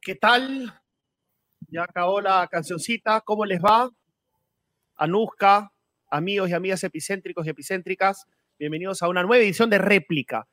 ¿Qué tal? Ya acabó la cancioncita. ¿Cómo les va? Anuska, amigos y amigas epicéntricos y epicéntricas, bienvenidos a una nueva edición de réplica.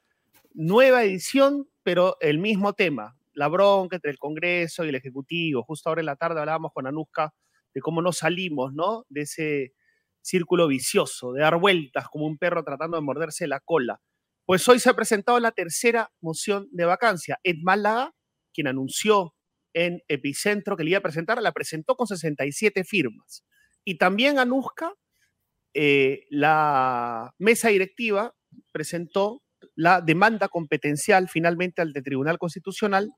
Nueva edición, pero el mismo tema. La bronca entre el Congreso y el Ejecutivo. Justo ahora en la tarde hablábamos con Anuska de cómo no salimos, ¿no? De ese círculo vicioso, de dar vueltas como un perro tratando de morderse la cola. Pues hoy se ha presentado la tercera moción de vacancia. Ed Málaga, quien anunció en Epicentro que le iba a presentar, la presentó con 67 firmas. Y también Anuska, eh, la mesa directiva presentó la demanda competencial finalmente al Tribunal Constitucional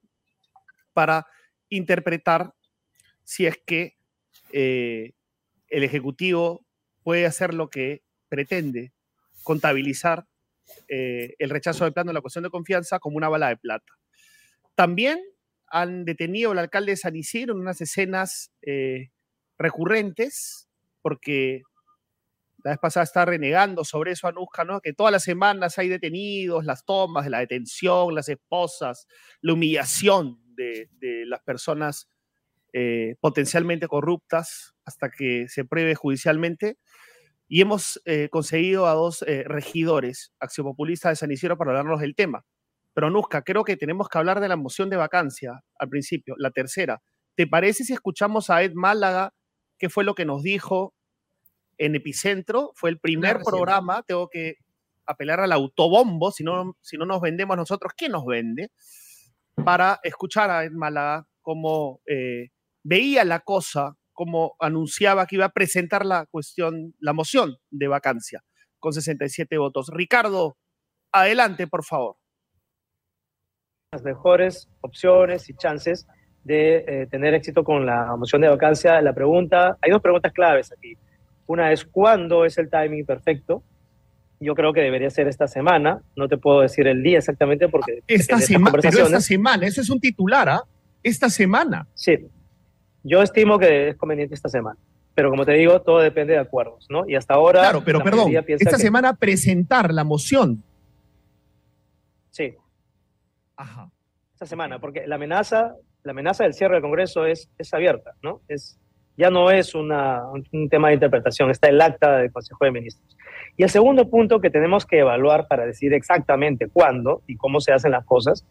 para interpretar si es que eh, el Ejecutivo puede hacer lo que pretende, contabilizar eh, el rechazo del plano de la cuestión de confianza como una bala de plata. También han detenido al alcalde de San Isidro en unas escenas eh, recurrentes, porque la vez pasada está renegando sobre eso Anuska, ¿no? Que todas las semanas hay detenidos, las tomas la detención, las esposas, la humillación de, las personas eh, potencialmente corruptas hasta que se pruebe judicialmente. Y hemos eh, conseguido a dos regidores accionopopulistas de San Isidro para hablarnos del tema. Pero Nusca, creo que tenemos que hablar de la moción de vacancia al principio, la tercera. ¿Te parece si escuchamos a Ed Málaga, qué fue lo que nos dijo en Epicentro? Fue el primer programa, tengo que apelar al autobombo, si no, si no nos vendemos nosotros, ¿quién nos vende? Para escuchar a Ed Málaga cómo eh, veía la cosa, cómo anunciaba que iba a presentar la cuestión, la moción de vacancia con 67 votos. Ricardo, adelante, por favor las mejores opciones y chances de eh, tener éxito con la moción de vacancia. La pregunta, hay dos preguntas claves aquí. Una es cuándo es el timing perfecto. Yo creo que debería ser esta semana. No te puedo decir el día exactamente porque esta semana, esta semana, eso es un titular, ¿ah? Esta semana. Sí. Yo estimo que es conveniente esta semana. Pero como te digo, todo depende de acuerdos, ¿no? Y hasta ahora. Claro, pero perdón, esta semana presentar la moción. Sí, esta semana, porque la amenaza, la amenaza del cierre del Congreso es, es abierta, ¿no? Es, ya no es una, un tema de interpretación, está el acta del Consejo de Ministros. Y el segundo punto que tenemos que evaluar para decir exactamente cuándo y cómo se hacen las cosas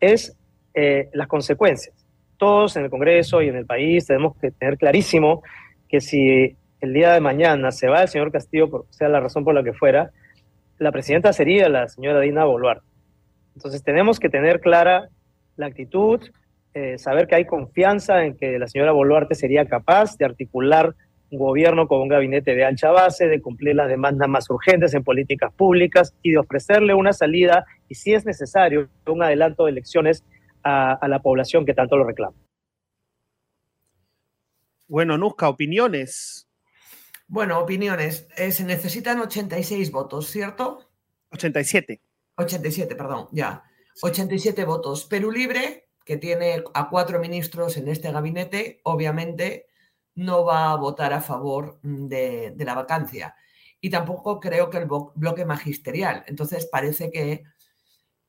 es eh, las consecuencias. Todos en el Congreso y en el país tenemos que tener clarísimo que si el día de mañana se va el señor Castillo, por sea la razón por la que fuera, la presidenta sería la señora Dina Boluarte. Entonces tenemos que tener clara la actitud, eh, saber que hay confianza en que la señora Boluarte sería capaz de articular un gobierno con un gabinete de ancha base, de cumplir las demandas más urgentes en políticas públicas y de ofrecerle una salida y, si es necesario, un adelanto de elecciones a, a la población que tanto lo reclama. Bueno, Nusca, opiniones. Bueno, opiniones. Eh, se necesitan 86 votos, ¿cierto? 87. 87, perdón, ya. 87 votos. Perú Libre, que tiene a cuatro ministros en este gabinete, obviamente no va a votar a favor de, la vacancia. Y tampoco creo que el bloque magisterial. Entonces parece que,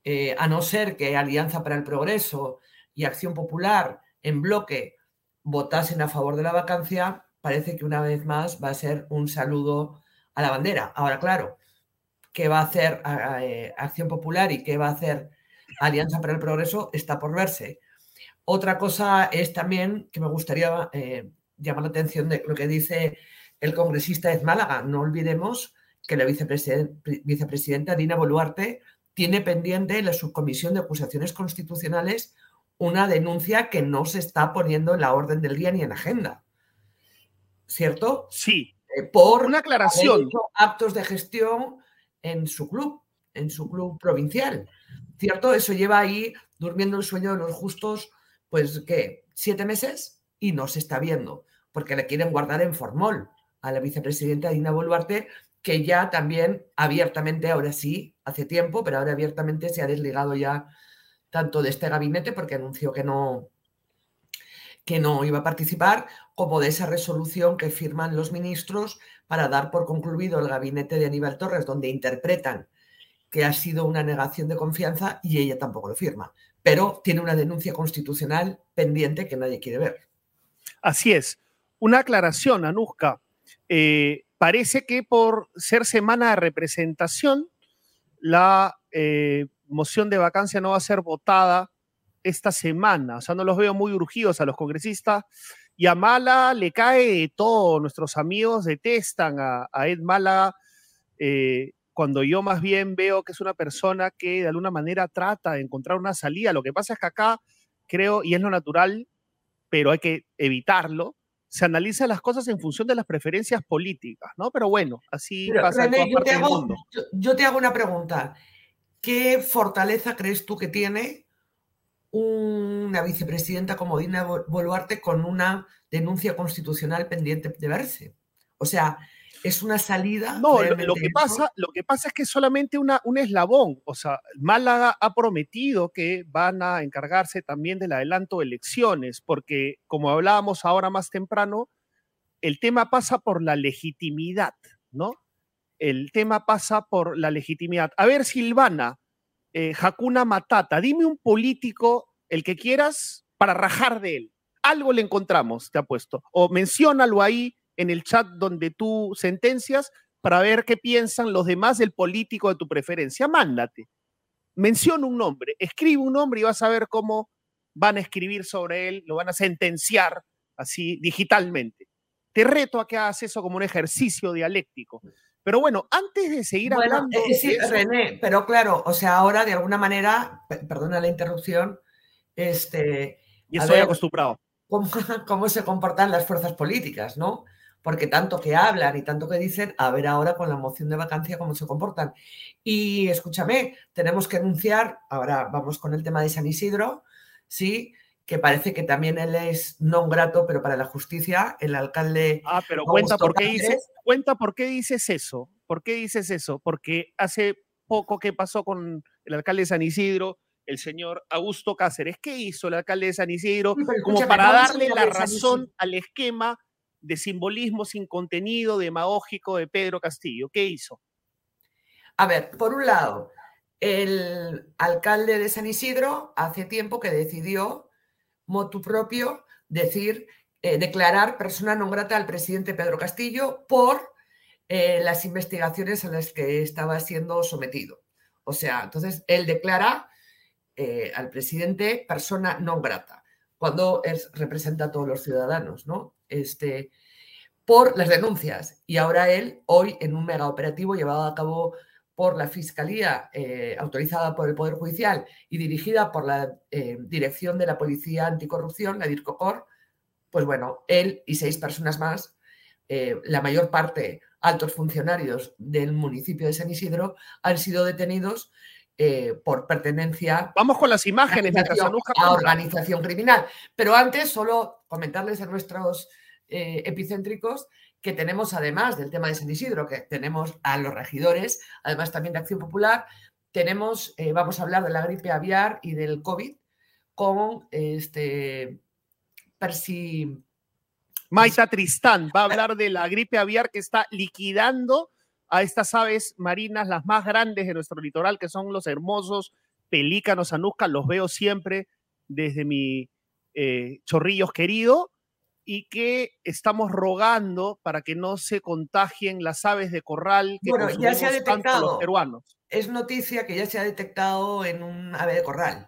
eh, a no ser que Alianza para el Progreso y Acción Popular en bloque votasen a favor de la vacancia, parece que una vez más va a ser un saludo a la bandera. Ahora, claro, qué va a hacer eh, Acción Popular y qué va a hacer Alianza para el Progreso está por verse. Otra cosa es también que me gustaría eh, llamar la atención de lo que dice el congresista de Málaga. No olvidemos que la vicepresidenta Dina Boluarte tiene pendiente en la subcomisión de acusaciones constitucionales una denuncia que no se está poniendo en la orden del día ni en agenda. ¿Cierto? Sí. Eh, por una aclaración. Actos de gestión en su club, en su club provincial. ¿Cierto? Eso lleva ahí durmiendo el sueño de los justos, pues, ¿qué? ¿Siete meses? Y no se está viendo, porque le quieren guardar en formol a la vicepresidenta Dina Boluarte, que ya también abiertamente, ahora sí, hace tiempo, pero ahora abiertamente se ha desligado ya tanto de este gabinete porque anunció que no, que no iba a participar, como de esa resolución que firman los ministros para dar por concluido el gabinete de Aníbal Torres, donde interpretan que ha sido una negación de confianza y ella tampoco lo firma. Pero tiene una denuncia constitucional pendiente que nadie quiere ver. Así es. Una aclaración, Anuska. Eh, parece que por ser semana de representación, la eh, moción de vacancia no va a ser votada esta semana. O sea, no los veo muy urgidos a los congresistas. Y a Mala le cae todo. Nuestros amigos detestan a, Ed Mala. Eh, cuando yo más bien veo que es una persona que de alguna manera trata de encontrar una salida. Lo que pasa es que acá creo, y es lo natural, pero hay que evitarlo, se analizan las cosas en función de las preferencias políticas, ¿no? Pero bueno, así pasa en todas yo, te hago, yo te hago una pregunta. ¿Qué fortaleza crees tú que tiene una vicepresidenta como Dina Boluarte con una denuncia constitucional pendiente de verse. O sea, es una salida. No, lo, que pasa, lo que pasa es que es solamente una, un eslabón. O sea, Málaga ha prometido que van a encargarse también del adelanto de elecciones, porque como hablábamos ahora más temprano, el tema pasa por la legitimidad, ¿no? El tema pasa por la legitimidad. A ver, Silvana, eh, Hakuna Matata, dime un político, el que quieras, para rajar de él. Algo le encontramos, te apuesto. O menciónalo ahí en el chat donde tú sentencias para ver qué piensan los demás del político de tu preferencia. Mándate. Menciona un nombre, escribe un nombre y vas a ver cómo van a escribir sobre él, lo van a sentenciar así digitalmente. Te reto a que hagas eso como un ejercicio dialéctico. Pero bueno, antes de seguir hablando. Eh, sí, René, pero claro, o sea, ahora de alguna manera, perdona la interrupción, este. Y estoy acostumbrado. Cómo, cómo, se comportan las fuerzas políticas, ¿no? Porque tanto que hablan y tanto que dicen, a ver ahora con la moción de vacancia cómo se comportan. Y escúchame, tenemos que anunciar, ahora vamos con el tema de San Isidro, ¿sí? que parece que también él es no grato, pero para la justicia, el alcalde. Ah, pero cuenta por, qué dices, cuenta por qué dices eso. ¿Por qué dices eso? Porque hace poco que pasó con el alcalde de San Isidro, el señor Augusto Cáceres. ¿Qué hizo el alcalde de San Isidro? como para darle la razón al esquema de simbolismo sin contenido demagógico de Pedro Castillo. ¿Qué hizo? A ver, por un lado, el alcalde de San Isidro hace tiempo que decidió motu propio decir, eh, declarar persona non grata al presidente Pedro Castillo por eh, las investigaciones a las que estaba siendo sometido. O sea, entonces él declara eh, al presidente persona non grata cuando es, representa a todos los ciudadanos, ¿no? Este, por las denuncias. Y ahora él, hoy, en un mega operativo llevado a cabo por la Fiscalía, eh, autorizada por el Poder Judicial y dirigida por la eh, Dirección de la Policía Anticorrupción, la DIRCOCOR, pues bueno, él y seis personas más, eh, la mayor parte altos funcionarios del municipio de San Isidro, han sido detenidos por pertenencia Vamos con las imágenes a organización criminal. Pero antes, solo comentarles a nuestros epicéntricos que tenemos además del tema de San Isidro, que tenemos a los regidores, además también de Acción Popular, tenemos, eh, vamos a hablar de la gripe aviar y del COVID con este Percy. Maita Tristán va a hablar de la gripe aviar que está liquidando a estas aves marinas, las más grandes de nuestro litoral, que son los hermosos pelícanos anusca, los veo siempre desde mi eh, chorrillos querido y que estamos rogando para que no se contagien las aves de corral que bueno, ya se ha detectado, los peruanos. Es noticia que ya se ha detectado en un ave de corral.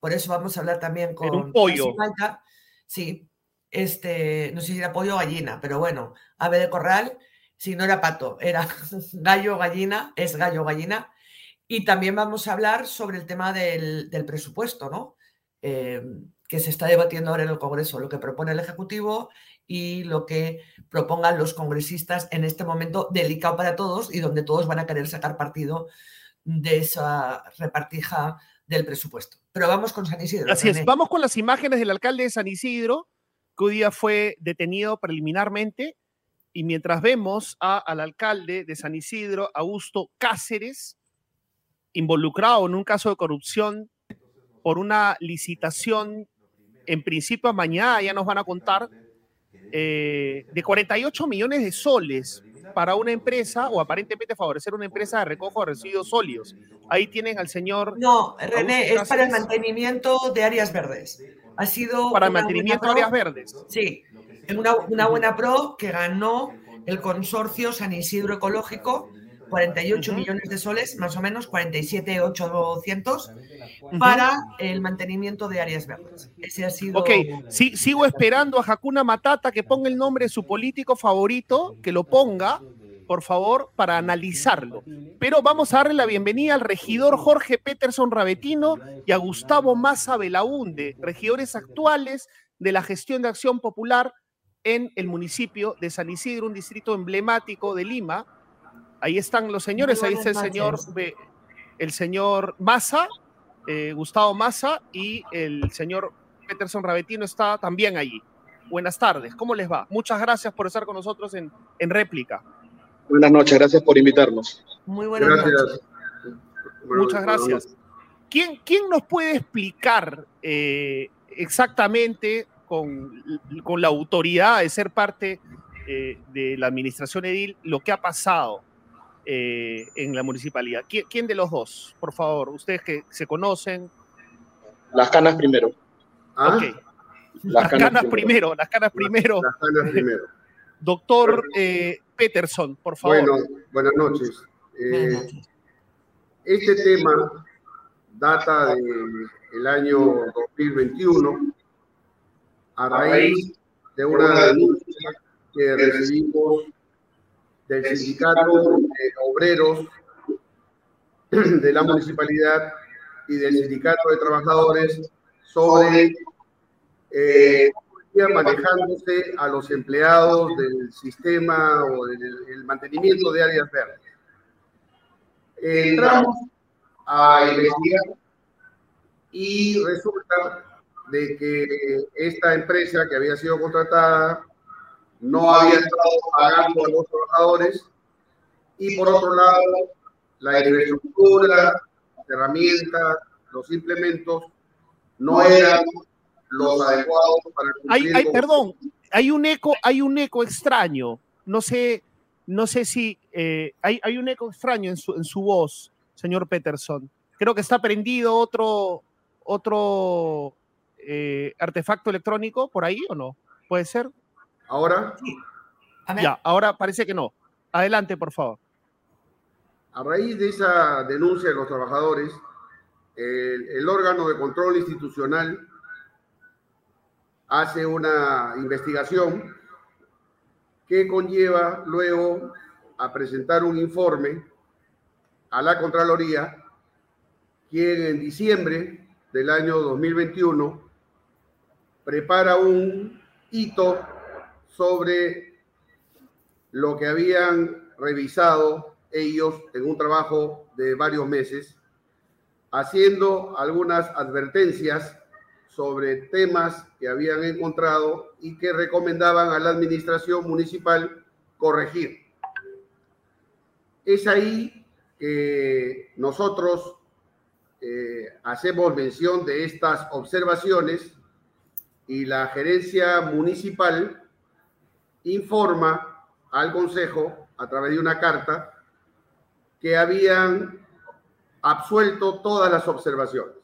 Por eso vamos a hablar también con un pollo. Sí, este, no sé si era pollo o gallina, pero bueno, ave de corral, si no era pato, era gallo gallina, es gallo gallina. Y también vamos a hablar sobre el tema del, del presupuesto, ¿no? Eh, que se está debatiendo ahora en el Congreso, lo que propone el Ejecutivo y lo que propongan los congresistas en este momento delicado para todos y donde todos van a querer sacar partido de esa repartija del presupuesto. Pero vamos con San Isidro. Así es, vamos con las imágenes del alcalde de San Isidro, que hoy día fue detenido preliminarmente, y mientras vemos al alcalde de San Isidro, Augusto Cáceres, involucrado en un caso de corrupción por una licitación en principio mañana ya nos van a contar, eh, de 48 millones de soles para una empresa o aparentemente favorecer una empresa de recojo de residuos sólidos. Ahí tienen al señor. No, René, es para el mantenimiento de áreas verdes. Ha sido. Para el mantenimiento de áreas verdes. Sí, una, una buena pro que ganó el consorcio San Isidro Ecológico 48 millones de soles, más o menos 47,800 para el mantenimiento de áreas verdes. Ese ha sido. Ok, sí, sigo esperando a Hakuna Matata que ponga el nombre de su político favorito, que lo ponga, por favor, para analizarlo. Pero vamos a darle la bienvenida al regidor Jorge Peterson Rabetino y a Gustavo Maza Belaunde, regidores actuales de la gestión de acción popular en el municipio de San Isidro, un distrito emblemático de Lima Ahí están los señores, ahí está el señor, el señor Massa, eh, Gustavo Massa y el señor Peterson Rabetino está también allí. Buenas tardes, ¿cómo les va? Muchas gracias por estar con nosotros en, réplica. Buenas noches, gracias por invitarnos. Muy buenas noches. Muchas gracias. ¿Quién, ¿Quién, nos puede explicar eh, exactamente con, con, la autoridad de ser parte eh, de la administración edil lo que ha pasado? Eh, en la municipalidad. ¿Quién, de los dos, por favor? Ustedes que se conocen. Las canas primero. ¿Ah? Las, canas, primero. las canas primero. Las canas primero. Doctor eh, Peterson, por favor. Bueno, buenas noches. Eh, este tema data del año 2021 a raíz de una denuncia que recibimos del sindicato de obreros de la municipalidad y del sindicato de trabajadores sobre eh, manejándose a los empleados del sistema o del mantenimiento de áreas verdes. Entramos a investigar y resulta de que esta empresa que había sido contratada no había estado pagando a los trabajadores y por otro lado la infraestructura, las herramientas, los implementos no eran los adecuados para cumplir hay, perdón, hay un eco, hay un eco extraño. No sé, no sé si eh, hay, hay, un eco extraño en su, en su voz, señor Peterson. Creo que está prendido otro, otro eh, artefacto electrónico por ahí o no. ¿Puede ser? ¿Ahora? Ya, ahora parece que no. Adelante, por favor. A raíz de esa denuncia de los trabajadores, el, órgano de control institucional hace una investigación que conlleva luego a presentar un informe a la Contraloría, quien en diciembre del año 2021 prepara un hito sobre lo que habían revisado ellos en un trabajo de varios meses, haciendo algunas advertencias sobre temas que habían encontrado y que recomendaban a la administración municipal corregir. Es ahí que nosotros eh, hacemos mención de estas observaciones y la gerencia municipal informa al Consejo a través de una carta que habían absuelto todas las observaciones.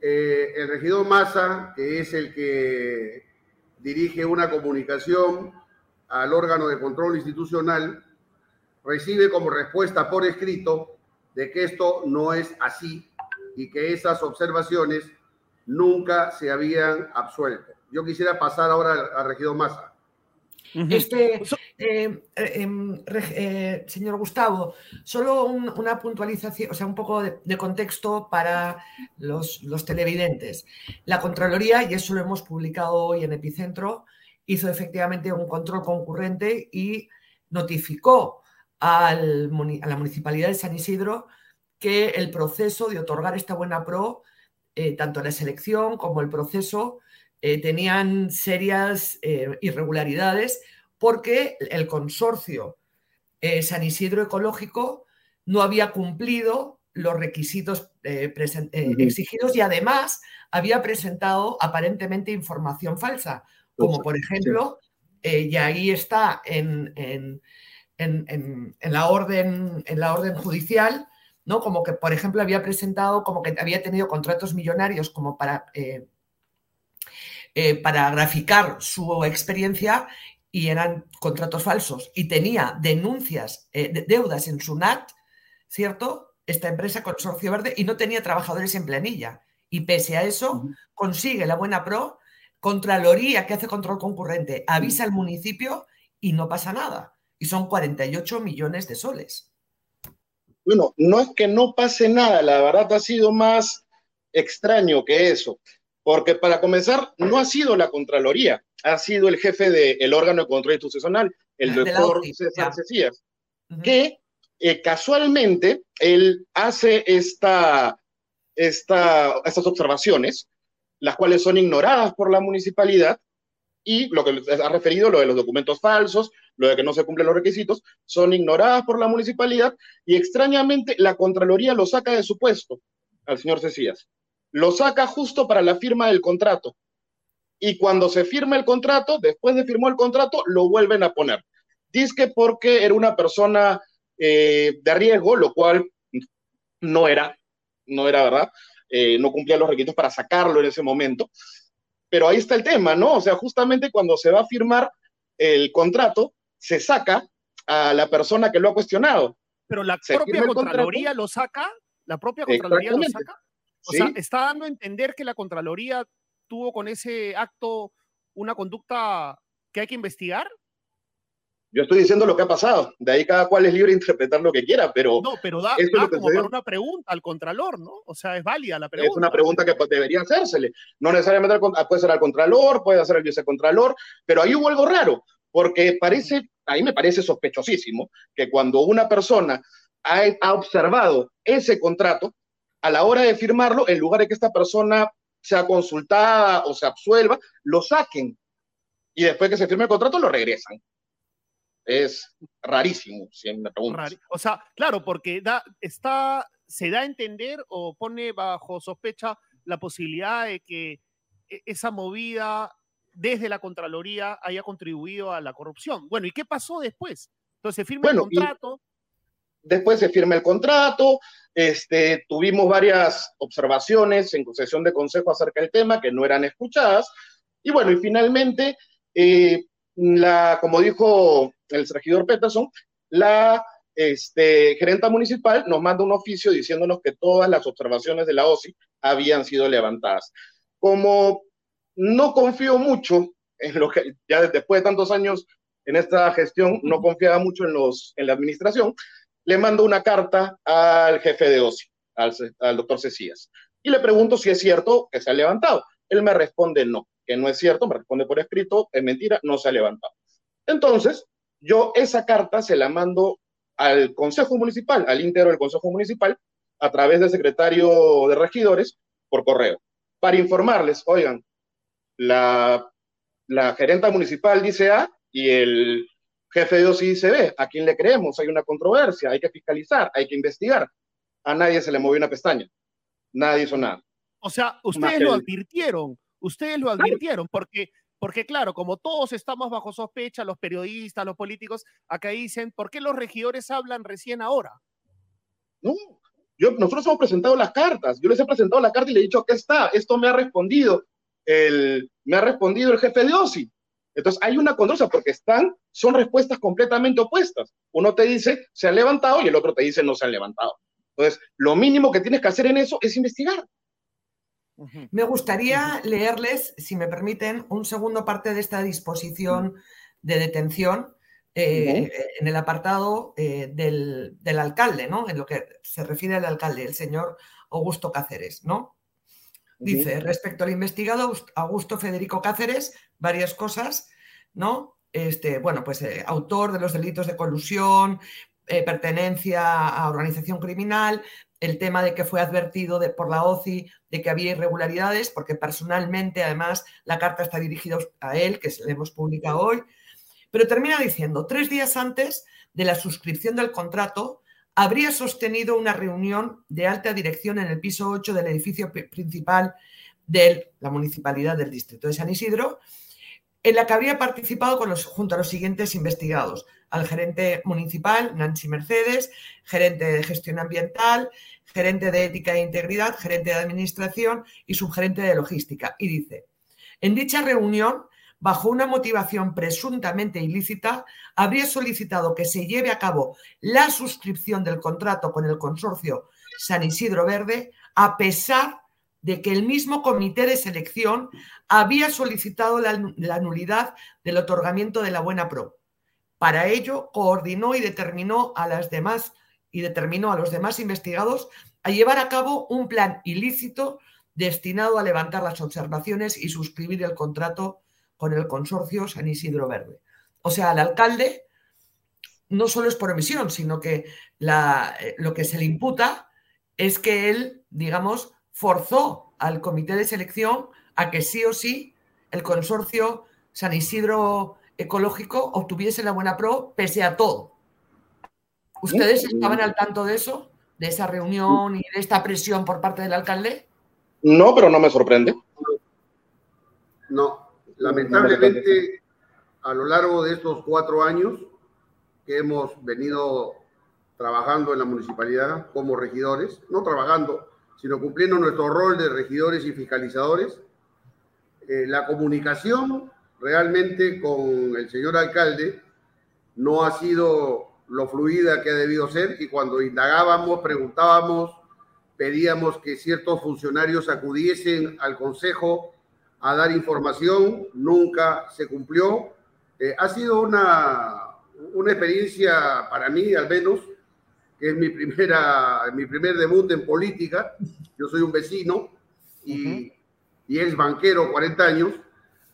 Eh, el regidor Massa, que es el que dirige una comunicación al órgano de control institucional, recibe como respuesta por escrito de que esto no es así y que esas observaciones nunca se habían absuelto. Yo quisiera pasar ahora al, regidor Massa. Este, eh, eh, em, eh, señor Gustavo, solo una puntualización, o sea, un poco de, contexto para los, televidentes. La Contraloría, y eso lo hemos publicado hoy en Epicentro, hizo efectivamente un control concurrente y notificó a la Municipalidad de San Isidro que el proceso de otorgar esta buena pro, tanto la selección como el proceso, eh, tenían serias eh, irregularidades porque el consorcio eh, San Isidro Ecológico no había cumplido los requisitos eh, eh, exigidos y además había presentado aparentemente información falsa, como por ejemplo, y ahí está en, la orden, en la orden judicial, ¿no? Como que, por ejemplo, había presentado como que había tenido contratos millonarios como para, para graficar su experiencia y eran contratos falsos y tenía denuncias, deudas en su NAT, ¿cierto? esta empresa Consorcio Verde y no tenía trabajadores en planilla. Y pese a eso, consigue la buena pro, Contraloría que hace control concurrente, avisa al municipio y no pasa nada. Y son 48 millones de soles. Bueno, no es que no pase nada, la verdad ha sido más extraño que eso. Porque para comenzar, no ha sido la Contraloría, ha sido el jefe del órgano de control institucional, el doctor César Cecías, que eh, casualmente él hace esta, esta, estas observaciones, las cuales son ignoradas por la municipalidad, y lo que ha referido, lo de los documentos falsos, lo de que no se cumplen los requisitos, son ignoradas por la municipalidad y extrañamente la Contraloría lo saca de su puesto al señor Cecías. Lo saca justo para la firma del contrato. Y cuando se firma el contrato, después de firmar el contrato, lo vuelven a poner. Dice que porque era una persona eh, de riesgo, lo cual no era, no era verdad, eh, no cumplía los requisitos para sacarlo en ese momento. Pero ahí está el tema, ¿no? O sea, justamente cuando se va a firmar el contrato, se saca a la persona que lo ha cuestionado. Pero la propia Contraloría lo saca, la propia Contraloría lo saca. O sea, está dando a entender que la Contraloría tuvo con ese acto una conducta que hay que investigar. Yo estoy diciendo lo que ha pasado. De ahí cada cual es libre de interpretar lo que quiera, pero. No, pero da, como para una pregunta al Contralor, ¿no? O sea, es válida la pregunta. Es una pregunta que debería hacérsele. No necesariamente puede ser al Contralor, puede ser al vicecontralor, pero ahí hubo algo raro, porque parece, ahí me parece sospechosísimo que cuando una persona ha, ha observado ese contrato, a la hora de firmarlo, en lugar de que esta persona sea consultada o se absuelva, lo saquen. Y después que se firme el contrato, lo regresan es rarísimo, si me preguntas. O sea, claro, porque da, está, se da a entender o pone bajo sospecha la posibilidad de que e, esa movida desde la Contraloría haya contribuido a la corrupción. Bueno, ¿y qué pasó después? Entonces se firma el contrato. Después se firma el contrato, este, tuvimos varias observaciones en sesión de consejo acerca del tema que no eran escuchadas, y bueno, y finalmente, eh, la, como dijo el regidor Peterson, la este, gerenta municipal nos manda un oficio diciéndonos que todas las observaciones de la OSI habían sido levantadas. Como no confío mucho en lo que, ya después de tantos años en esta gestión, no confiaba mucho en, los, en la administración, le mando una carta al jefe de OSI, al, al doctor Cecías, y le pregunto si es cierto que se ha levantado. Él me responde no, que no es cierto, me responde por escrito, es mentira, no se ha levantado. Entonces, yo esa carta se la mando al Consejo Municipal, al íntegro del Consejo Municipal, a través del secretario de regidores por correo, para informarles, oigan, la, la gerenta municipal dice A y el jefe de OSI dice B, ¿a quién le creemos? Hay una controversia, hay que fiscalizar, hay que investigar. A nadie se le movió una pestaña, nadie hizo nada. O sea, ustedes lo advirtieron, ustedes lo advirtieron, porque porque claro, como todos estamos bajo sospecha, los periodistas, los políticos, acá dicen, ¿por qué los regidores hablan recién ahora? No, yo, nosotros hemos presentado las cartas, yo les he presentado la carta y le he dicho, aquí está, esto me ha respondido el, me ha respondido el jefe de OSI. Entonces hay una controversia porque están, son respuestas completamente opuestas. Uno te dice, se han levantado y el otro te dice, no se han levantado. Entonces, lo mínimo que tienes que hacer en eso es investigar. Me gustaría leerles, si me permiten, un segundo parte de esta disposición de detención eh, en el apartado eh, del, alcalde, ¿no? En lo que se refiere al alcalde, el señor Augusto Cáceres, ¿no? Dice, respecto al investigado Augusto Federico Cáceres, varias cosas, ¿no? Este, bueno, pues eh, autor de los delitos de colusión, pertenencia a organización criminal, el tema de que fue advertido por la OCI de que había irregularidades, porque personalmente, además, la carta está dirigida a él, que le hemos publicado hoy, pero termina diciendo, tres días antes de la suscripción del contrato, habría sostenido una reunión de alta dirección en el piso 8 del edificio principal de la Municipalidad del Distrito de San Isidro, en la que habría participado junto a los siguientes investigados, al gerente municipal, Nancy Mercedes, gerente de gestión ambiental, gerente de ética e integridad, gerente de administración y subgerente de logística. Y dice, en dicha reunión bajo una motivación presuntamente ilícita, habría solicitado que se lleve a cabo la suscripción del contrato con el consorcio San Isidro Verde, a pesar de que el mismo comité de selección había solicitado la, nulidad del otorgamiento de la buena pro. Para ello, coordinó y determinó a las demás y determinó a los demás investigados a llevar a cabo un plan ilícito destinado a levantar las observaciones y suscribir el contrato con el consorcio San Isidro Verde. O sea, al alcalde no solo es por omisión, sino que eh, lo que se le imputa es que él, digamos, forzó al comité de selección a que sí o sí el consorcio San Isidro Ecológico obtuviese la buena pro pese a todo. ¿Ustedes estaban al tanto de eso? ¿De esa reunión y de esta presión por parte del alcalde? No, pero no me sorprende. No, Lamentablemente, a lo largo de estos cuatro años que hemos venido trabajando en la municipalidad como regidores, no trabajando, sino cumpliendo nuestro rol de regidores y fiscalizadores, eh, la comunicación realmente con el señor alcalde no ha sido lo fluida que ha debido ser y cuando indagábamos, preguntábamos, pedíamos que ciertos funcionarios acudiesen al consejo a dar información, nunca se cumplió. Eh, ha sido una, una experiencia para mí, al menos, que es mi, primera, mi primer debut en política. Yo soy un vecino y, y es banquero, 40 años.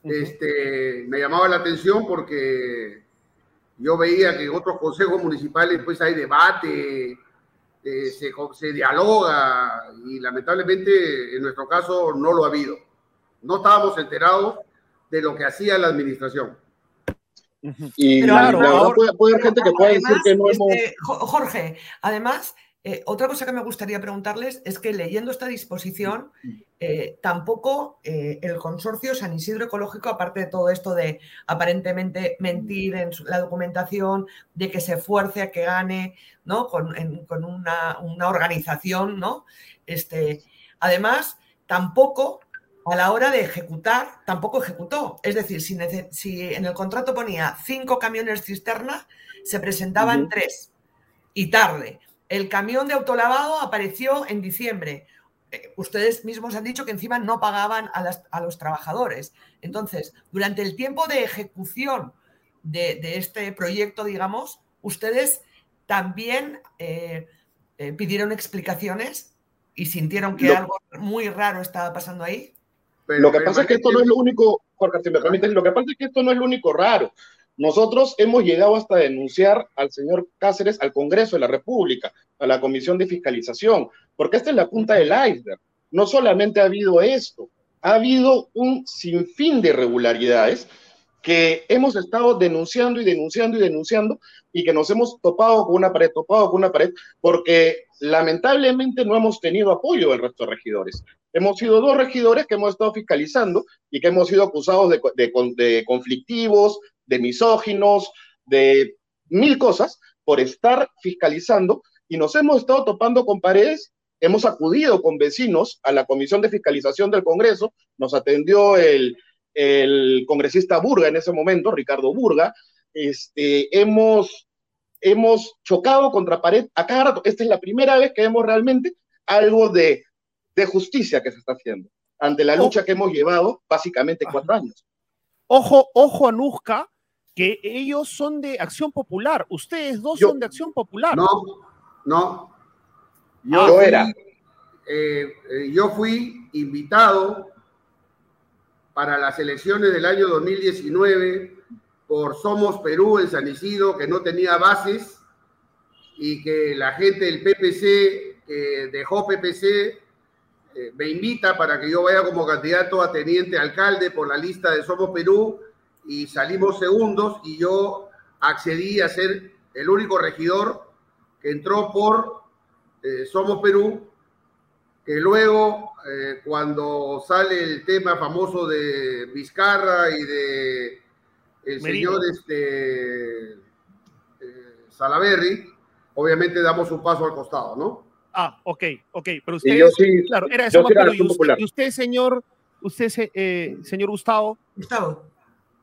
este, me llamaba la atención porque yo veía que en otros consejos municipales pues hay debate, eh, se, se dialoga y lamentablemente en nuestro caso no lo ha habido no estábamos enterados de lo que hacía la administración. Y claro, puede, haber gente que pueda decir que no hemos... Este, Jorge, además, eh, otra cosa que me gustaría preguntarles es que leyendo esta disposición, eh, tampoco eh, el consorcio San Isidro Ecológico, aparte de todo esto de aparentemente mentir en la documentación, de que se fuerce a que gane, ¿no? Con, una, una, organización, ¿no? Este, además, tampoco a la hora de ejecutar, tampoco ejecutó. Es decir, si, en el contrato ponía cinco camiones cisterna, se presentaban tres y tarde. El camión de autolavado apareció en diciembre. Eh, ustedes mismos han dicho que encima no pagaban a, los trabajadores. Entonces, durante el tiempo de ejecución de, este proyecto, digamos, ustedes también eh, eh, pidieron explicaciones y sintieron que algo muy raro estaba pasando ahí lo que pasa es que esto no es lo único, Jorge, si me permiten, lo que pasa es que esto no es lo único raro. Nosotros hemos llegado hasta denunciar al señor Cáceres al Congreso de la República, a la Comisión de Fiscalización, porque esta es la punta del iceberg. No solamente ha habido esto, ha habido un sinfín de irregularidades que hemos estado denunciando y denunciando y denunciando y que nos hemos topado con una pared, topado con una pared, porque lamentablemente no hemos tenido apoyo del resto de regidores. Hemos sido dos regidores que hemos estado fiscalizando y que hemos sido acusados de, conflictivos, de misóginos, de mil cosas por estar fiscalizando y nos hemos estado topando con paredes. Hemos acudido con vecinos a la Comisión de Fiscalización del Congreso, nos atendió el, el congresista Burga en ese momento, Ricardo Burga, este, hemos, hemos chocado contra pared a cada rato. Esta es la primera vez que vemos realmente algo de, de justicia que se está haciendo ante la lucha que hemos llevado básicamente cuatro años. Ojo, ojo, Anuska, que ellos son de Acción Popular. Ustedes dos son de Acción Popular. No, no. Yo, era. Eh, eh, yo fui invitado para las elecciones del año 2019 por Somos Perú en San Isidro, que no tenía bases y que la gente del PPC, que dejó PPC, eh, me invita para que yo vaya como candidato a teniente alcalde por la lista de Somos Perú y salimos segundos y yo accedí a ser el único regidor que entró por eh, Somos Perú, que luego, eh, cuando sale el tema famoso de Vizcarra y de el señor este, Salaberry, obviamente damos un paso al costado, ¿no? Ah, ok, ok. Pero usted, sí, claro, era eso, pero y usted, y usted, señor, usted, eh, señor Gustavo. Gustavo.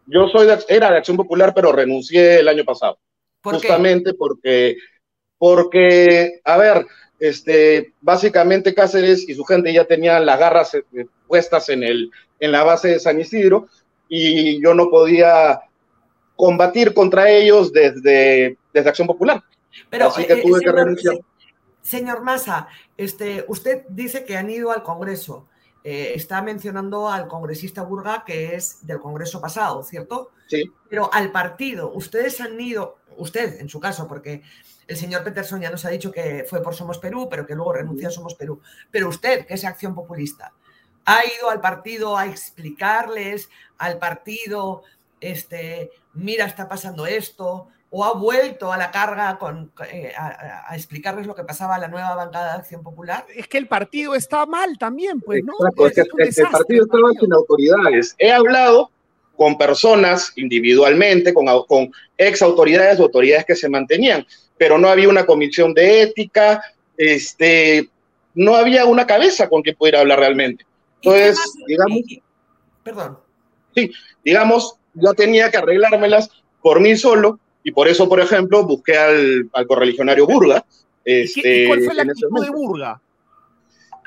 Yo soy de, era de Acción Popular, pero renuncié el año pasado. justamente porque, porque, a ver, este, básicamente Cáceres y su gente ya tenían las garras eh, puestas en, el, en la base de San Isidro y yo no podía combatir contra ellos desde, desde Acción Popular. Pero, Así que eh, tuve que renunciar. Señor Massa, este, usted dice que han ido al Congreso. Eh, está mencionando al congresista Burga, que es del Congreso pasado, ¿cierto? Sí. Pero al partido, ustedes han ido, usted en su caso, porque el señor Peterson ya nos ha dicho que fue por Somos Perú, pero que luego renunció a Somos Perú. Pero usted, que es acción populista, ha ido al partido a explicarles al partido, este, mira, está pasando esto, o ha vuelto a la carga con, eh, a, explicarles lo que pasaba a la nueva bancada de Acción Popular? Es que el partido está mal también, pues, ¿no? es que, el partido estaba sin autoridades. He hablado con personas individualmente, con, con ex autoridades o autoridades que se mantenían, pero no había una comisión de ética, este, no había una cabeza con quien pudiera hablar realmente. Entonces, digamos... Perdón. Sí, digamos, yo tenía que arreglármelas por mí solo, y por eso, por ejemplo, busqué al, al correligionario Burga. Este, ¿Y cuál fue la actitud de Burga?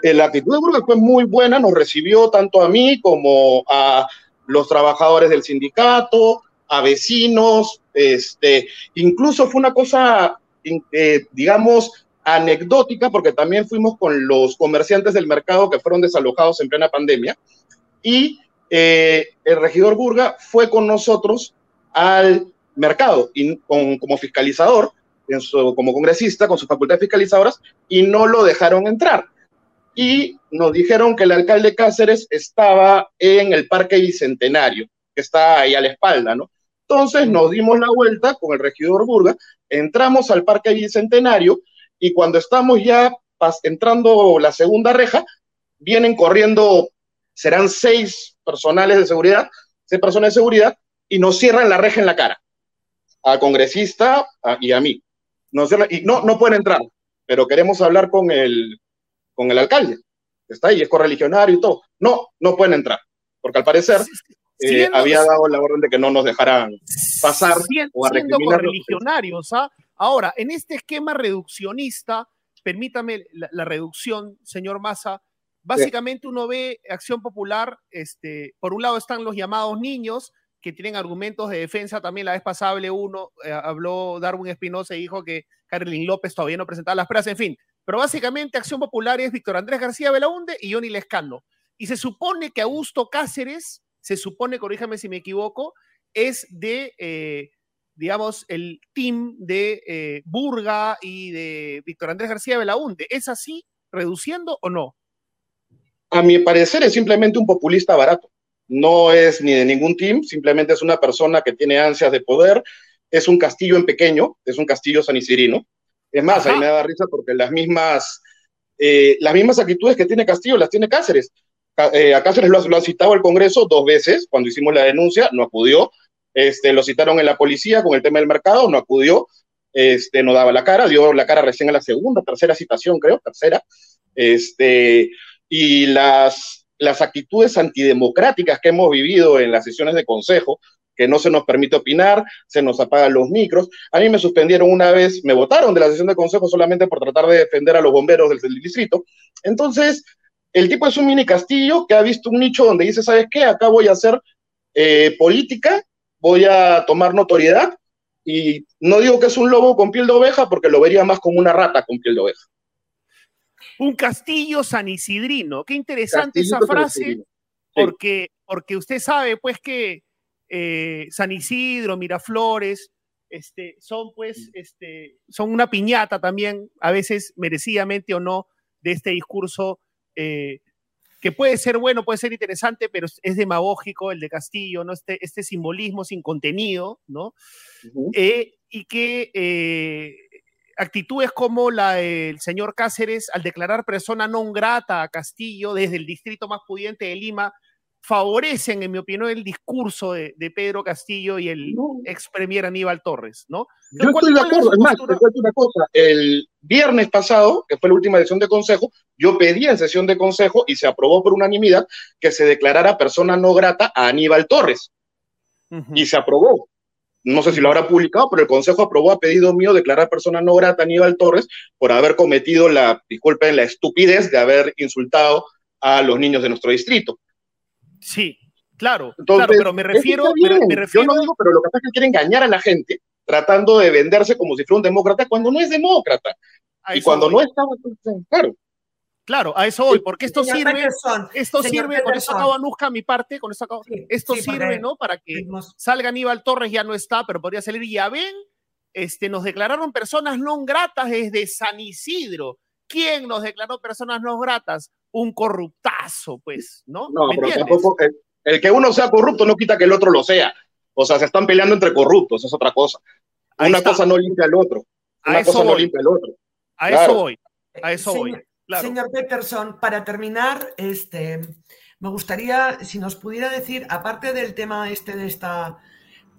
Eh, la actitud de Burga fue muy buena, nos recibió tanto a mí como a los trabajadores del sindicato, a vecinos, este, incluso fue una cosa, eh, digamos, anecdótica, porque también fuimos con los comerciantes del mercado que fueron desalojados en plena pandemia, y eh, el regidor Burga fue con nosotros al mercado y como fiscalizador, como congresista, con sus facultades fiscalizadoras, y no lo dejaron entrar. Y nos dijeron que el alcalde Cáceres estaba en el Parque Bicentenario, que está ahí a la espalda, ¿no? Entonces nos dimos la vuelta con el regidor Burga, entramos al Parque Bicentenario y cuando estamos ya entrando la segunda reja, vienen corriendo, serán seis personales de seguridad, seis personas de seguridad, y nos cierran la reja en la cara a congresista y a mí. No, y no, no pueden entrar, pero queremos hablar con el, con el alcalde, está ahí, es correligionario y todo. No, no pueden entrar, porque al parecer eh, había dado la orden de que no nos dejaran pasar o a siendo correligionarios. ¿ah? Ahora, en este esquema reduccionista, permítame la, reducción, señor Massa, básicamente uno ve Acción Popular, este, por un lado están los llamados niños, que tienen argumentos de defensa. También la vez pasada uno, eh, habló Darwin Espinosa y dijo que Carolyn López todavía no presentaba las pruebas, en fin. Pero básicamente Acción Popular es Víctor Andrés García Belaunde y Johnny Lescano. Y se supone que Augusto Cáceres, se supone, corríjame si me equivoco, es de, eh, digamos, el team de eh, Burga y de Víctor Andrés García Belaunde. ¿Es así, reduciendo o no? A mi parecer es simplemente un populista barato no es ni de ningún team, simplemente es una persona que tiene ansias de poder, es un castillo en pequeño, es un castillo sanicirino. Es más, ahí me da risa porque las mismas, eh, las mismas actitudes que tiene Castillo las tiene Cáceres. Eh, a Cáceres lo, lo, han citado al Congreso dos veces, cuando hicimos la denuncia, no acudió. Este, lo citaron en la policía con el tema del mercado, no acudió. Este, no daba la cara, dio la cara recién a la segunda, tercera citación, creo, tercera. Este, y las, las actitudes antidemocráticas que hemos vivido en las sesiones de consejo, que no se nos permite opinar, se nos apagan los micros. A mí me suspendieron una vez, me votaron de la sesión de consejo solamente por tratar de defender a los bomberos del, distrito. Entonces, el tipo es un mini castillo que ha visto un nicho donde dice, ¿sabes qué? Acá voy a hacer eh, política, voy a tomar notoriedad y no digo que es un lobo con piel de oveja porque lo vería más como una rata con piel de oveja. Un castillo sanisidrino. Qué interesante esa frase, porque, porque usted sabe, pues, que eh, San Isidro, Miraflores, este, son, pues, este, son una piñata también, a veces merecidamente o no, de este discurso eh, que puede ser bueno, puede ser interesante, pero es demagógico el de Castillo, ¿no? Este, este simbolismo sin contenido, ¿no? Eh, y que actitudes como la del señor Cáceres al declarar persona non grata a Castillo desde el distrito más pudiente de Lima favorecen, en mi opinión, el discurso de, Pedro Castillo y el ex premier Aníbal Torres, ¿no? Yo estoy de acuerdo, es más, te cuento una cosa. El viernes pasado, que fue la última sesión de consejo, yo pedí en sesión de consejo y se aprobó por unanimidad que se declarara persona no grata a Aníbal Torres. Y se aprobó. No sé si lo habrá publicado, pero el Consejo aprobó a pedido mío declarar persona no grata a Aníbal Torres por haber cometido la, disculpen, la estupidez de haber insultado a los niños de nuestro distrito. Sí, claro, claro, pero me refiero, me, refiero... Yo no digo, pero lo que pasa es que quiere engañar a la gente tratando de venderse como si fuera un demócrata cuando no es demócrata. y cuando no está, claro. Claro, a eso voy, porque esto sirve, esto sirve, con eso acabo Anuska mi parte, con eso acabo, esto sirve, ¿no? Para que salga Aníbal Torres, ya no está, pero podría salir, ya ven, este, nos declararon personas no gratas desde San Isidro. ¿Quién nos declaró personas no gratas? Un corruptazo, pues, ¿no? No, pero tampoco, el, que uno sea corrupto no quita que el otro lo sea. O sea, se están peleando entre corruptos, es otra cosa. Una cosa no limpia al otro. Una cosa no limpia al otro. A eso voy, a eso voy. Señor Peterson, para terminar, este, me gustaría, si nos pudiera decir, aparte del tema este de, esta,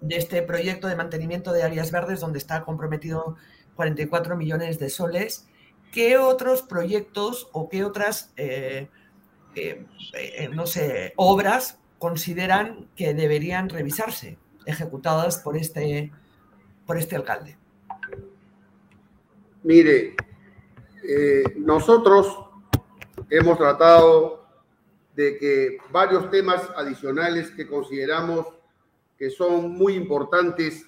de este proyecto de mantenimiento de áreas verdes, donde está comprometido 44 millones de soles, ¿qué otros proyectos o qué otras, eh, eh, eh, no sé, obras consideran que deberían revisarse, ejecutadas por este, por este alcalde? Mire, eh, nosotros hemos tratado de que varios temas adicionales que consideramos que son muy importantes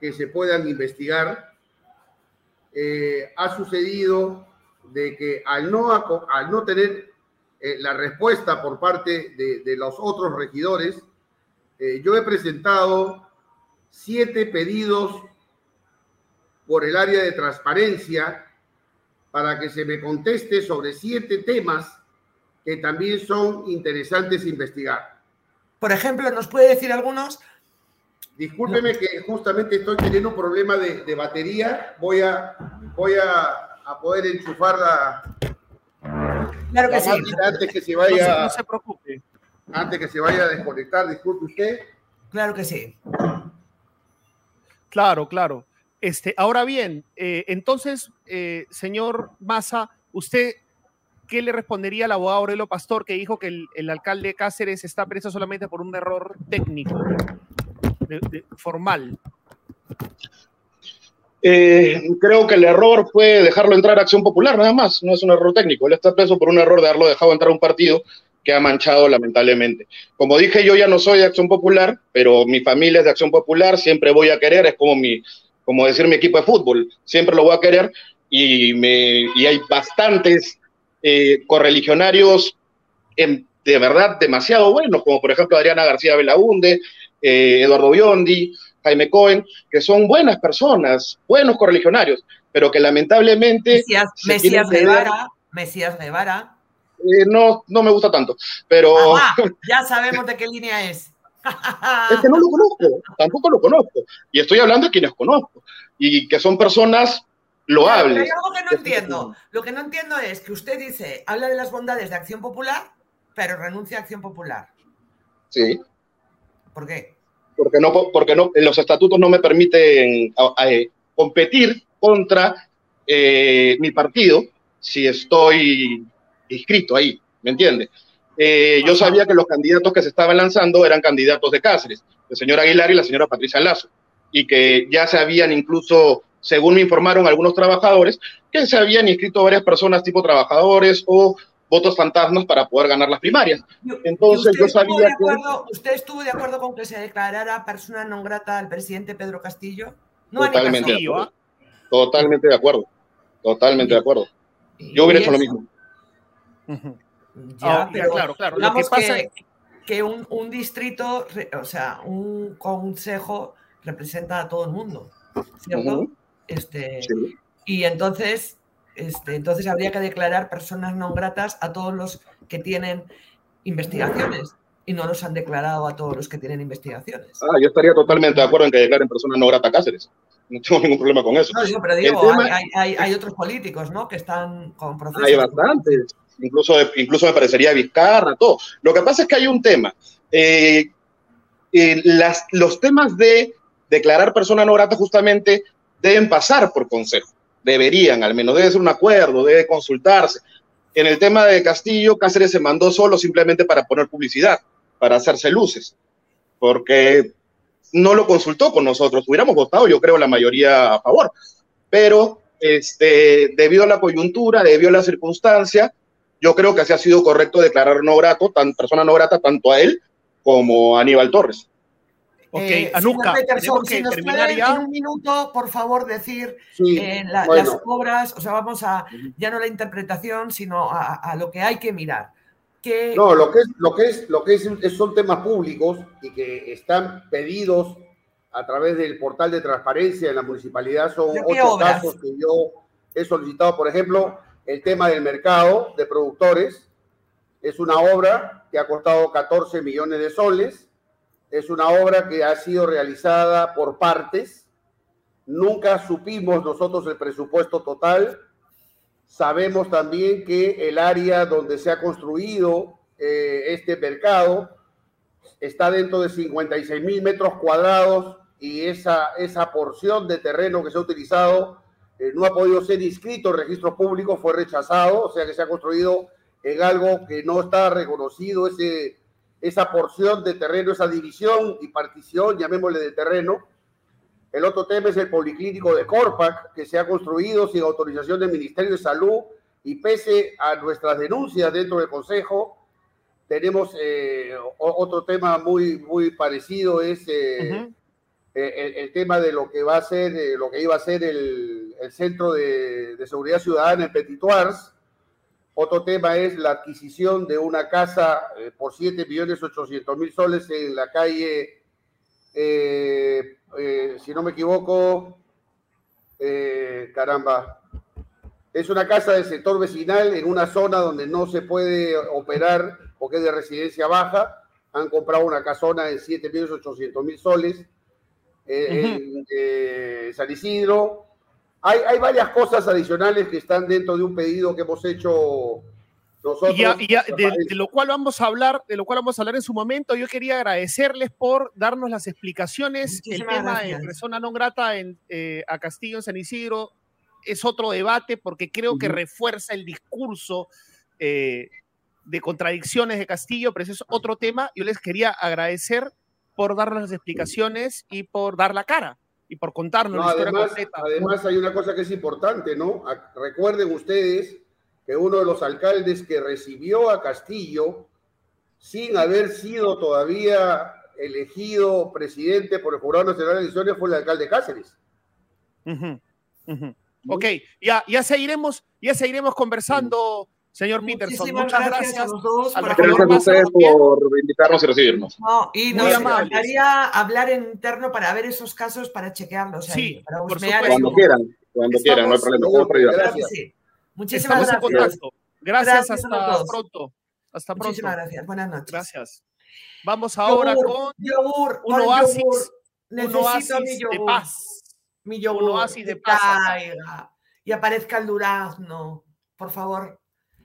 que se puedan investigar. Eh, ha sucedido de que al no, al no tener eh, la respuesta por parte de, los otros regidores, yo he presentado siete pedidos por el área de transparencia para que se me conteste sobre siete temas que también son interesantes investigar. Por ejemplo, ¿nos puede decir algunos? Discúlpeme que justamente estoy teniendo un problema de, batería. Voy a, voy a, poder enchufar la, claro que sí. antes que se vaya. No se, preocupe. Antes que se vaya a desconectar, disculpe usted. Claro que sí. Claro, claro. Este, ahora bien, eh, entonces, eh, señor Massa, ¿usted qué le respondería al abogado Aurelio Pastor que dijo que el, alcalde Cáceres está preso solamente por un error técnico, formal? Eh, creo que el error fue dejarlo entrar a Acción Popular, nada más, no es un error técnico. Él está preso por un error de haberlo dejado entrar a un partido que ha manchado lamentablemente. Como dije, yo ya no soy de Acción Popular, pero mi familia es de Acción Popular, siempre voy a querer, es como mi, como decir mi equipo de fútbol, siempre lo voy a querer y, me, y hay bastantes eh, correligionarios de verdad demasiado buenos, como por ejemplo Adriana García Belaunde, eh, Eduardo Biondi, Jaime Cohen, que son buenas personas, buenos correligionarios, pero que lamentablemente... Mesías, Mesías Guevara, Mesías Guevara. Eh, no, no me gusta tanto, pero... ya sabemos de qué línea es. Es que no lo conozco, tampoco lo conozco. Y estoy hablando de quienes conozco. Y que son personas loables. hay algo que no entiendo. Lo que no entiendo es que usted dice, habla de las bondades de Acción Popular, pero renuncia a Acción Popular. Sí. ¿Por qué? Porque no, porque no, los estatutos no me permiten eh, competir contra eh, mi partido si estoy inscrito ahí, ¿me entiende? Eh, yo sabía que los candidatos que se estaban lanzando eran candidatos de Cáceres, el señor Aguilar y la señora Patricia Lazo, y que ya se habían incluso, según me informaron algunos trabajadores, que se habían inscrito varias personas tipo trabajadores o votos fantasmas para poder ganar las primarias. Entonces yo sabía que... ¿Usted estuvo de acuerdo con que se declarara persona non grata al presidente Pedro Castillo? No totalmente, de acuerdo. totalmente de acuerdo. Totalmente de acuerdo. Yo hubiera hecho lo mismo. Ya, ah, pero claro, claro. Lo que pasa que, que un, un, distrito, o sea, un consejo representa a todo el mundo, ¿cierto? este, Y entonces, este, entonces habría que declarar personas no gratas a todos los que tienen investigaciones y no los han declarado a todos los que tienen investigaciones. Ah, yo estaría totalmente de acuerdo en que declaren personas no gratas a Cáceres. no tengo ningún problema con eso. No, pero digo, hay, otros políticos, ¿no? Que están con procesos. Hay bastantes, incluso, incluso me parecería Vizcarra, todo. Lo que pasa es que hay un tema. Eh, eh, las, los temas de declarar persona no grata justamente deben pasar por consejo. Deberían, al menos, debe ser un acuerdo, debe consultarse. En el tema de Castillo, Cáceres se mandó solo simplemente para poner publicidad, para hacerse luces, porque no lo consultó con nosotros. Hubiéramos votado, yo creo, la mayoría a favor, pero este, debido a la coyuntura, debido a la circunstancia, yo creo que se ha sido correcto declarar no grato, tan, persona no grata tanto a él como a Aníbal Torres. Ok, eh, Anuska, tenemos que terminar ya. En un minuto, por favor, decir eh, las obras, o sea, vamos a ya no la interpretación, sino a, lo que hay que mirar. No, lo que es, lo que es, lo que es, son temas públicos y que están pedidos a través del portal de transparencia en la municipalidad. Son ocho casos que yo he solicitado, por ejemplo, el tema del mercado de productores. Es una obra que ha costado 14 millones de soles es una obra que ha sido realizada por partes. Nunca supimos nosotros el presupuesto total. Sabemos también que el área donde se ha construido eh, este mercado está dentro de 56 mil metros cuadrados y esa, esa porción de terreno que se ha utilizado eh, no ha podido ser inscrito en registro público, fue rechazado, o sea que se ha construido en algo que no está reconocido ese, esa porción de terreno, esa división y partición, llamémosle de terreno. El otro tema es el policlínico de Corpac, que se ha construido sin autorización del Ministerio de Salud y pese a nuestras denuncias dentro del Consejo, tenemos eh, otro tema muy, muy parecido, es eh, el, tema de lo que va a ser, lo que iba a ser el, Centro de, Seguridad Ciudadana en Petitoires, otro tema es la adquisición de una casa eh, por 7 millones 800 mil soles en la calle, eh, eh, si no me equivoco, caramba, es una casa del sector vecinal en una zona donde no se puede operar porque es de residencia baja. Han comprado una casona de 7 millones 800 mil soles en San Isidro hay, varias cosas adicionales que están dentro de un pedido que hemos hecho nosotros. Y, de, lo cual vamos a hablar, de lo cual vamos a hablar en su momento. Yo quería agradecerles por darnos las explicaciones. el tema de persona non grata en, eh, a Castillo en San Isidro es otro debate porque creo que refuerza el discurso eh, de contradicciones de Castillo, pero ese es otro tema. Yo les quería agradecer por darnos las explicaciones y por dar la cara y por contarnos la historia además, Además, hay una cosa que es importante, ¿no? Recuerden ustedes que uno de los alcaldes que recibió a Castillo sin haber sido todavía elegido presidente por el Jurado Nacional de Elecciones fue el alcalde Cáceres. Ok, ya, ya seguiremos, ya seguiremos conversando Señor Peterson, muchas gracias. a los dos. Gracias a ustedes por invitarnos y recibirnos. No, y nos gustaría hablar en interno para ver esos casos, para chequearlos. Sí, para por Cuando quieran, cuando quieran, no hay problema. Gracias. Muchísimas Estamos gracias. En contacto. Gracias, hasta pronto. Hasta pronto. Muchísimas gracias. Buenas noches. Gracias. Vamos ahora con yogur, un oasis, Necesito un oasis mi yogur. de paz. Mi yogur. Un oasis de paz. Y aparezca el durazno, por favor.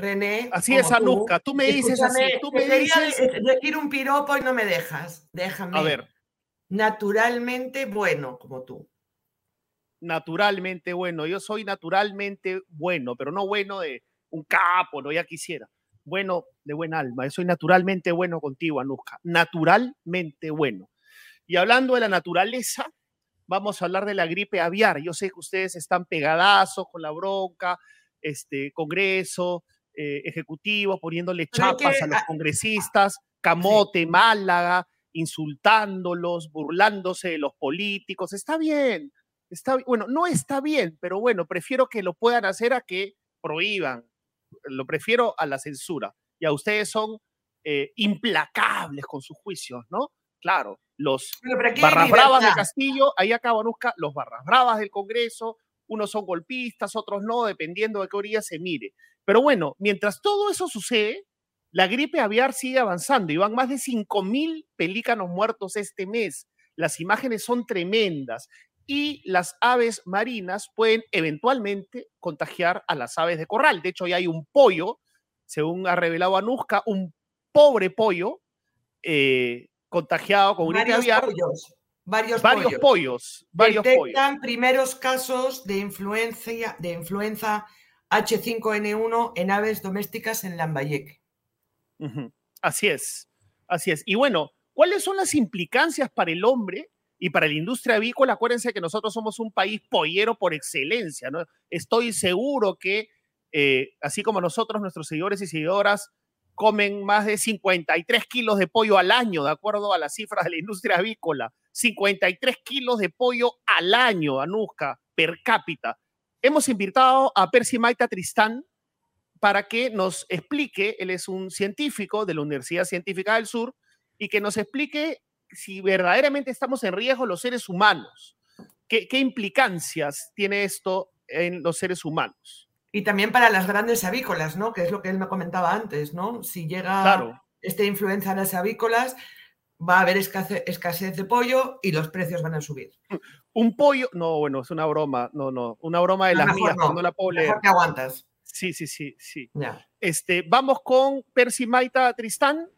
René. Así es, Anuska. Tú, me dices así. Tú me dices. decir un piropo y no me dejas. Déjame. A ver. Naturalmente bueno, como tú. Naturalmente bueno. Yo soy naturalmente bueno, pero no bueno de un capo, no ya quisiera. Bueno de buen alma. Yo soy naturalmente bueno contigo, Anuska. Naturalmente bueno. Y hablando de la naturaleza, vamos a hablar de la gripe aviar. Yo sé que ustedes están pegadazos con la bronca, este Congreso, eh, ejecutivo poniéndole chapas a los congresistas, camote, Málaga, insultándolos, burlándose de los políticos. Está bien, Está, bueno, no está bien, pero bueno, prefiero que lo puedan hacer a que prohíban. Lo prefiero a la censura. Y a ustedes son eh, implacables con sus juicios, ¿no? Claro, los barras bravas de Castillo, ahí Nusca, los barras bravas del Congreso, unos son golpistas, otros no, dependiendo de qué orilla se mire. Pero bueno, mientras todo eso sucede, la gripe aviar sigue avanzando y van más de 5.000 pelícanos muertos este mes. Las imágenes son tremendas y las aves marinas pueden eventualmente contagiar a las aves de corral. De hecho, ya hay un pollo, según ha revelado Anuska, un pobre pollo eh, contagiado con gripe aviar. varios, varios pollos. varios Detectan primeros casos de influencia, de influenza H5N1 en aves domésticas en Lambayeque. Así es, así es. Y bueno, ¿cuáles son las implicancias para el hombre y para la industria avícola? Acuérdense que nosotros somos un país pollero por excelencia, ¿no? Estoy seguro que, eh, así como nosotros, nuestros seguidores y seguidoras, comen más de 53 kilos de pollo al año, de acuerdo a las cifras de la industria avícola. 53 kilos de pollo al año, Anuska, per cápita. Hemos invitado a Percy Maita Tristán para que nos explique, él es un científico de la Universidad Científica del Sur, y que nos explique si verdaderamente estamos en riesgo los seres humanos. ¿Qué, qué implicancias tiene esto en los seres humanos? Y también para las grandes avícolas, ¿no? Que es lo que él me comentaba antes, ¿no? Si llega esta influencia en las avícolas, va a haber escasez, de pollo y los precios van a subir. Un pollo, no, bueno, es una broma, no, no, una broma de las mías, no, la puedo leer. que aguantas. Sí, sí, sí, sí. Este, vamos con Percy Maita Tristán.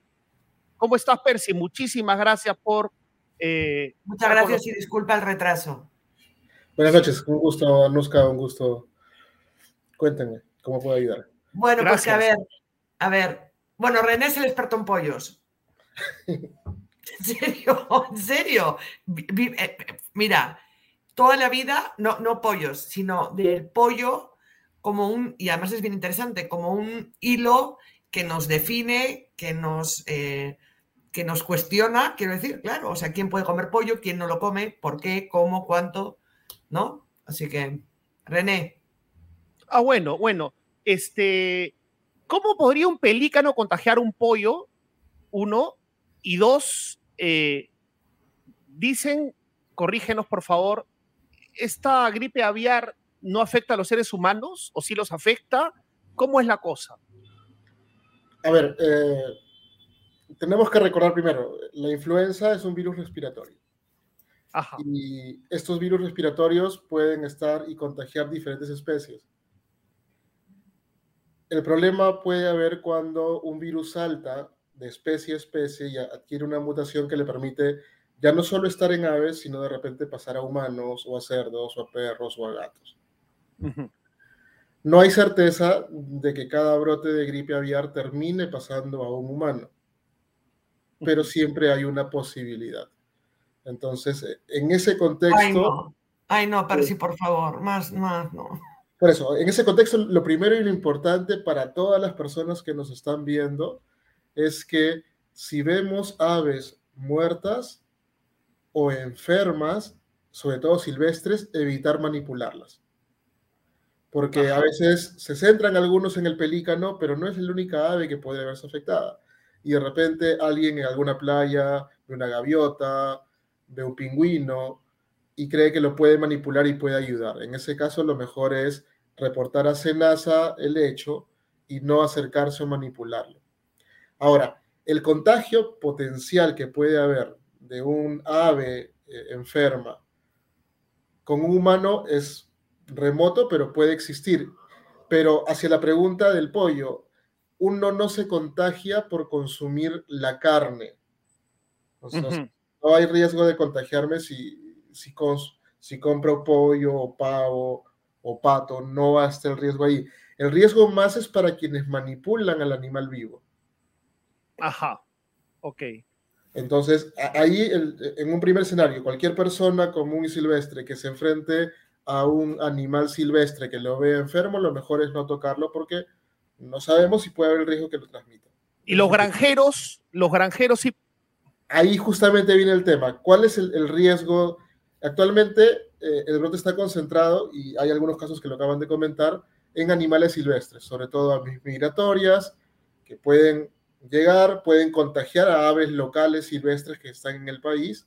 ¿Cómo estás, Percy? Muchísimas gracias por... Eh, Muchas gracias y disculpa el retraso. Buenas noches, un gusto, Anuska, un gusto Cuéntenme, ¿cómo puedo ayudar? Bueno, pues a ver, a ver. Bueno, René es el experto en pollos. ¿En serio? ¿En serio? Eh, mira, toda la vida, no, no pollos, sino del pollo como un, y además es bien interesante, como un hilo que nos define, que nos, eh, que nos cuestiona, quiero decir, claro, o sea, quién puede comer pollo, quién no lo come, por qué, cómo, cuánto, ¿no? Así que, René. Ah, bueno, bueno. Este, ¿cómo podría un pelícano contagiar un pollo? Uno. Y dos, eh, dicen, corrígenos por favor, ¿esta gripe aviar no afecta a los seres humanos o si los afecta? ¿Cómo es la cosa? A ver, eh, tenemos que recordar primero, la influenza es un virus respiratorio. Ajá. Y estos virus respiratorios pueden estar y contagiar diferentes especies. El problema puede haber cuando un virus salta de especie a especie y adquiere una mutación que le permite ya no solo estar en aves, sino de repente pasar a humanos o a cerdos o a perros o a gatos. No hay certeza de que cada brote de gripe aviar termine pasando a un humano, pero siempre hay una posibilidad. Entonces, en ese contexto... Ay, no, Ay, no pero sí, por favor, más, más, no. Por eso, en ese contexto, lo primero y lo importante para todas las personas que nos están viendo es que si vemos aves muertas o enfermas, sobre todo silvestres, evitar manipularlas. Porque a veces se centran algunos en el pelícano, pero no es la única ave que puede verse afectada. Y de repente alguien en alguna playa ve una gaviota, ve un pingüino y cree que lo puede manipular y puede ayudar. En ese caso, lo mejor es reportar a Senasa el hecho y no acercarse o manipularlo. Ahora, el contagio potencial que puede haber de un ave eh, enferma con un humano es remoto, pero puede existir. Pero hacia la pregunta del pollo, uno no se contagia por consumir la carne. No hay riesgo de contagiarme si, si, si compro pollo o pavo o pato, no va a estar el riesgo ahí. El riesgo más es para quienes manipulan al animal vivo. Ajá, ok. Entonces, ahí en un primer escenario, cualquier persona común y silvestre que se enfrente a un animal silvestre que lo vea enfermo, lo mejor es no tocarlo porque no sabemos si puede haber el riesgo que lo transmita. ¿Y los granjeros? Los granjeros sí. Ahí justamente viene el tema. ¿Cuál es el riesgo Actualmente eh, el brote está concentrado, y hay algunos casos que lo acaban de comentar, en animales silvestres, sobre todo aves migratorias, que pueden llegar, pueden contagiar a aves locales silvestres que están en el país,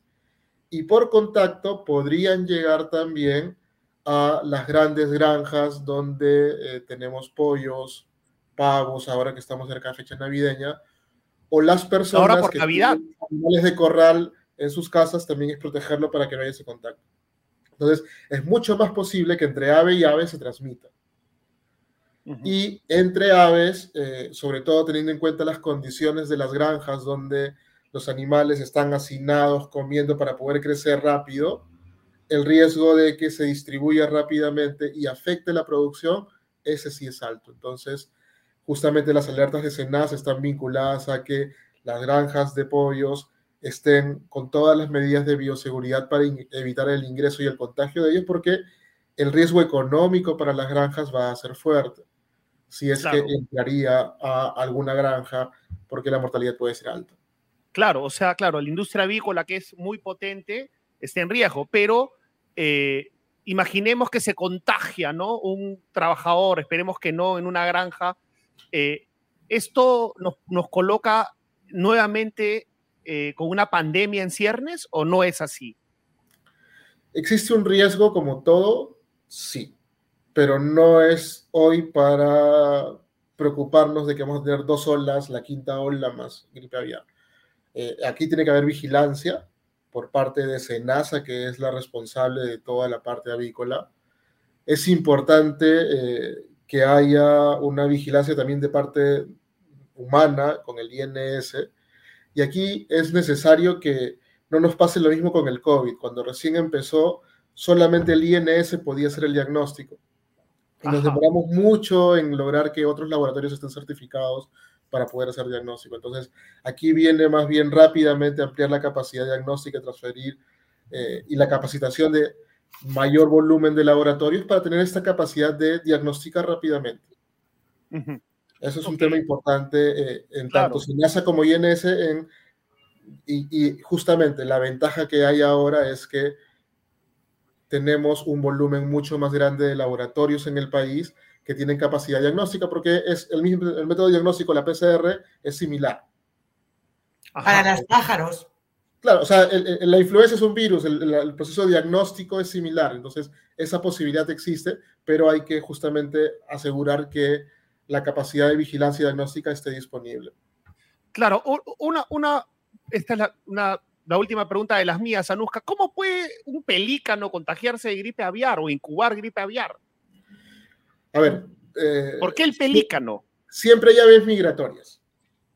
y por contacto podrían llegar también a las grandes granjas donde eh, tenemos pollos, pavos, ahora que estamos cerca de fecha navideña, o las personas que tienen animales de corral en sus casas, también es protegerlo para que no haya ese contacto. Entonces, es mucho más posible que entre ave y ave se transmita. Y entre aves, eh, sobre todo teniendo en cuenta las condiciones de las granjas donde los animales están hacinados comiendo para poder crecer rápido, el riesgo de que se distribuya rápidamente y afecte la producción, ese sí es alto. Entonces, justamente las alertas de SENAS están vinculadas a que las granjas de pollos estén con todas las medidas de bioseguridad para evitar el ingreso y el contagio de ellos, porque el riesgo económico para las granjas va a ser fuerte si es que entraría a alguna granja, porque la mortalidad puede ser alta. Claro, o sea, claro, la industria avícola que es muy potente está en riesgo, pero eh, imaginemos que se contagia, ¿no? Un trabajador, esperemos que no, en una granja. Eh, ¿Esto nos, nos, coloca nuevamente eh, con una pandemia en ciernes o no es así? ¿Existe un riesgo como todo? Sí, pero no es hoy para preocuparnos de que vamos a tener dos olas, la quinta ola más gripe aviar. aquí tiene que haber vigilancia, por parte de SENASA, que es la responsable de toda la parte avícola. Es importante eh, que haya una vigilancia también de parte humana con el INS. Y aquí es necesario que no nos pase lo mismo con el COVID. Cuando recién empezó, solamente el INS podía hacer el diagnóstico. Y nos demoramos mucho en lograr que otros laboratorios estén certificados para poder hacer diagnóstico. Entonces, aquí viene más bien rápidamente ampliar la capacidad diagnóstica, transferir eh, y la capacitación de mayor volumen de laboratorios para tener esta capacidad de diagnosticar rápidamente. Eso es un tema importante eh, en tanto SINASA como INS. En, y, y justamente la ventaja que hay ahora es que tenemos un volumen mucho más grande de laboratorios en el país que tienen capacidad diagnóstica, porque es el, mismo, el método diagnóstico, la PCR, es similar. Para los pájaros. Claro, o sea, la influenza es un virus, el, proceso diagnóstico es similar, entonces esa posibilidad existe, pero hay que justamente asegurar que la capacidad de vigilancia diagnóstica esté disponible. Claro, una, una, esta es la, una, la última pregunta de las mías, Anuska. ¿Cómo puede un pelícano contagiarse de gripe aviar o incubar gripe aviar? A ver. Eh, ¿Por qué el pelícano? Siempre hay aves migratorias.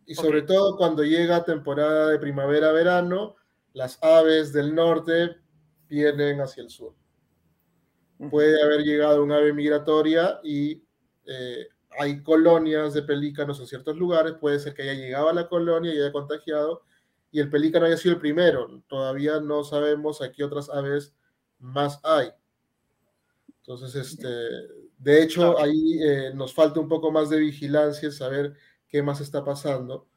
Y sobre todo cuando llega temporada de primavera-verano, las aves del norte vienen hacia el sur. Puede haber llegado un ave migratoria y eh, hay colonias de pelícanos en ciertos lugares. Puede ser que haya llegado a la colonia y haya contagiado y el pelícano haya sido el primero. Todavía no sabemos a qué otras aves más hay. Entonces, este, de hecho, ahí eh, nos falta un poco más de vigilancia, saber qué más está pasando,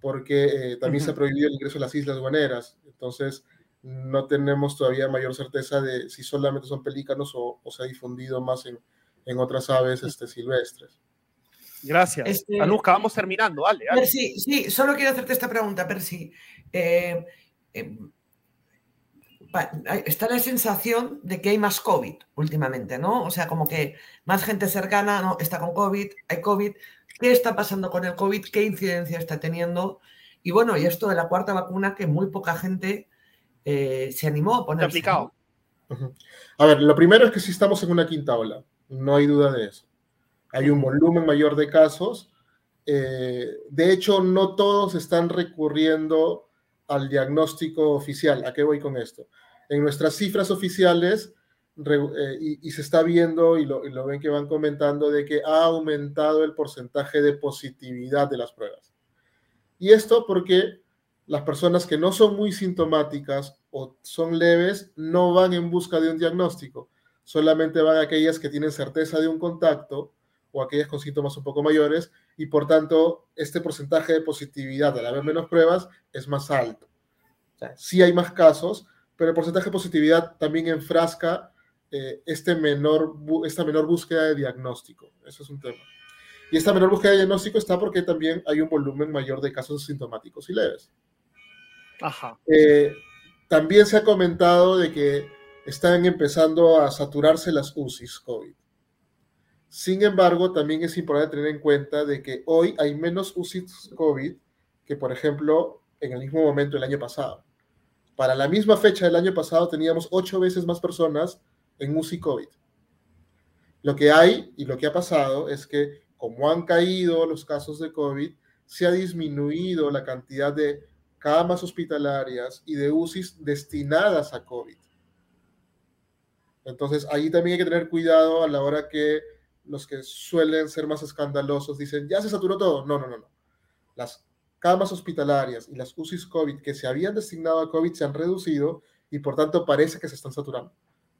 porque eh, también se ha prohibido el ingreso a las islas guaneras. Entonces, no tenemos todavía mayor certeza de si solamente son pelícanos o, se ha difundido más en, en otras aves este, silvestres. Gracias. Este, Anuska, vamos terminando, dale. sí, solo quiero hacerte esta pregunta, Percy. Eh, em, está la sensación de que hay más COVID últimamente, ¿no? O sea, como que más gente cercana ¿no? está con COVID, hay COVID. ¿Qué está pasando con el COVID? ¿Qué incidencia está teniendo? Y bueno, y esto de la cuarta vacuna que muy poca gente eh, se animó a poner. aplicado. A ver, lo primero es que sí estamos en una quinta ola, no hay duda de eso. Hay un volumen mayor de casos. Eh, de hecho, no todos están recurriendo al diagnóstico oficial. ¿A qué voy con esto? en nuestras cifras oficiales eh, y, se está viendo y lo, ven que van comentando de que ha aumentado el porcentaje de positividad de las pruebas. Y esto porque las personas que no son muy sintomáticas o son leves no van en busca de un diagnóstico, solamente van aquellas que tienen certeza de un contacto o aquellas con síntomas un poco mayores y por tanto este porcentaje de positividad al haber menos pruebas es más alto. Sí hay más casos, pero el porcentaje de positividad también enfrasca eh, este menor, esta menor búsqueda de diagnóstico. Eso es un tema. Y esta menor búsqueda de diagnóstico está porque también hay un volumen mayor de casos sintomáticos y leves. Ajá. Eh, también se ha comentado de que están empezando a saturarse las UCIs COVID. Sin embargo, también es importante tener en cuenta de que hoy hay menos UCIs COVID que, por ejemplo, en el mismo momento del año pasado. Para la misma fecha del año pasado teníamos ocho veces más personas en UCI COVID. Lo que hay y lo que ha pasado es que como han caído los casos de COVID, se ha disminuido la cantidad de camas hospitalarias y de UCIs destinadas a COVID. Entonces, ahí también hay que tener cuidado a la hora que los que suelen ser más escandalosos dicen, ya se saturó todo. No, no, no, no. Las camas hospitalarias y las UCIs COVID que se habían destinado a COVID se han reducido y por tanto parece que se están saturando.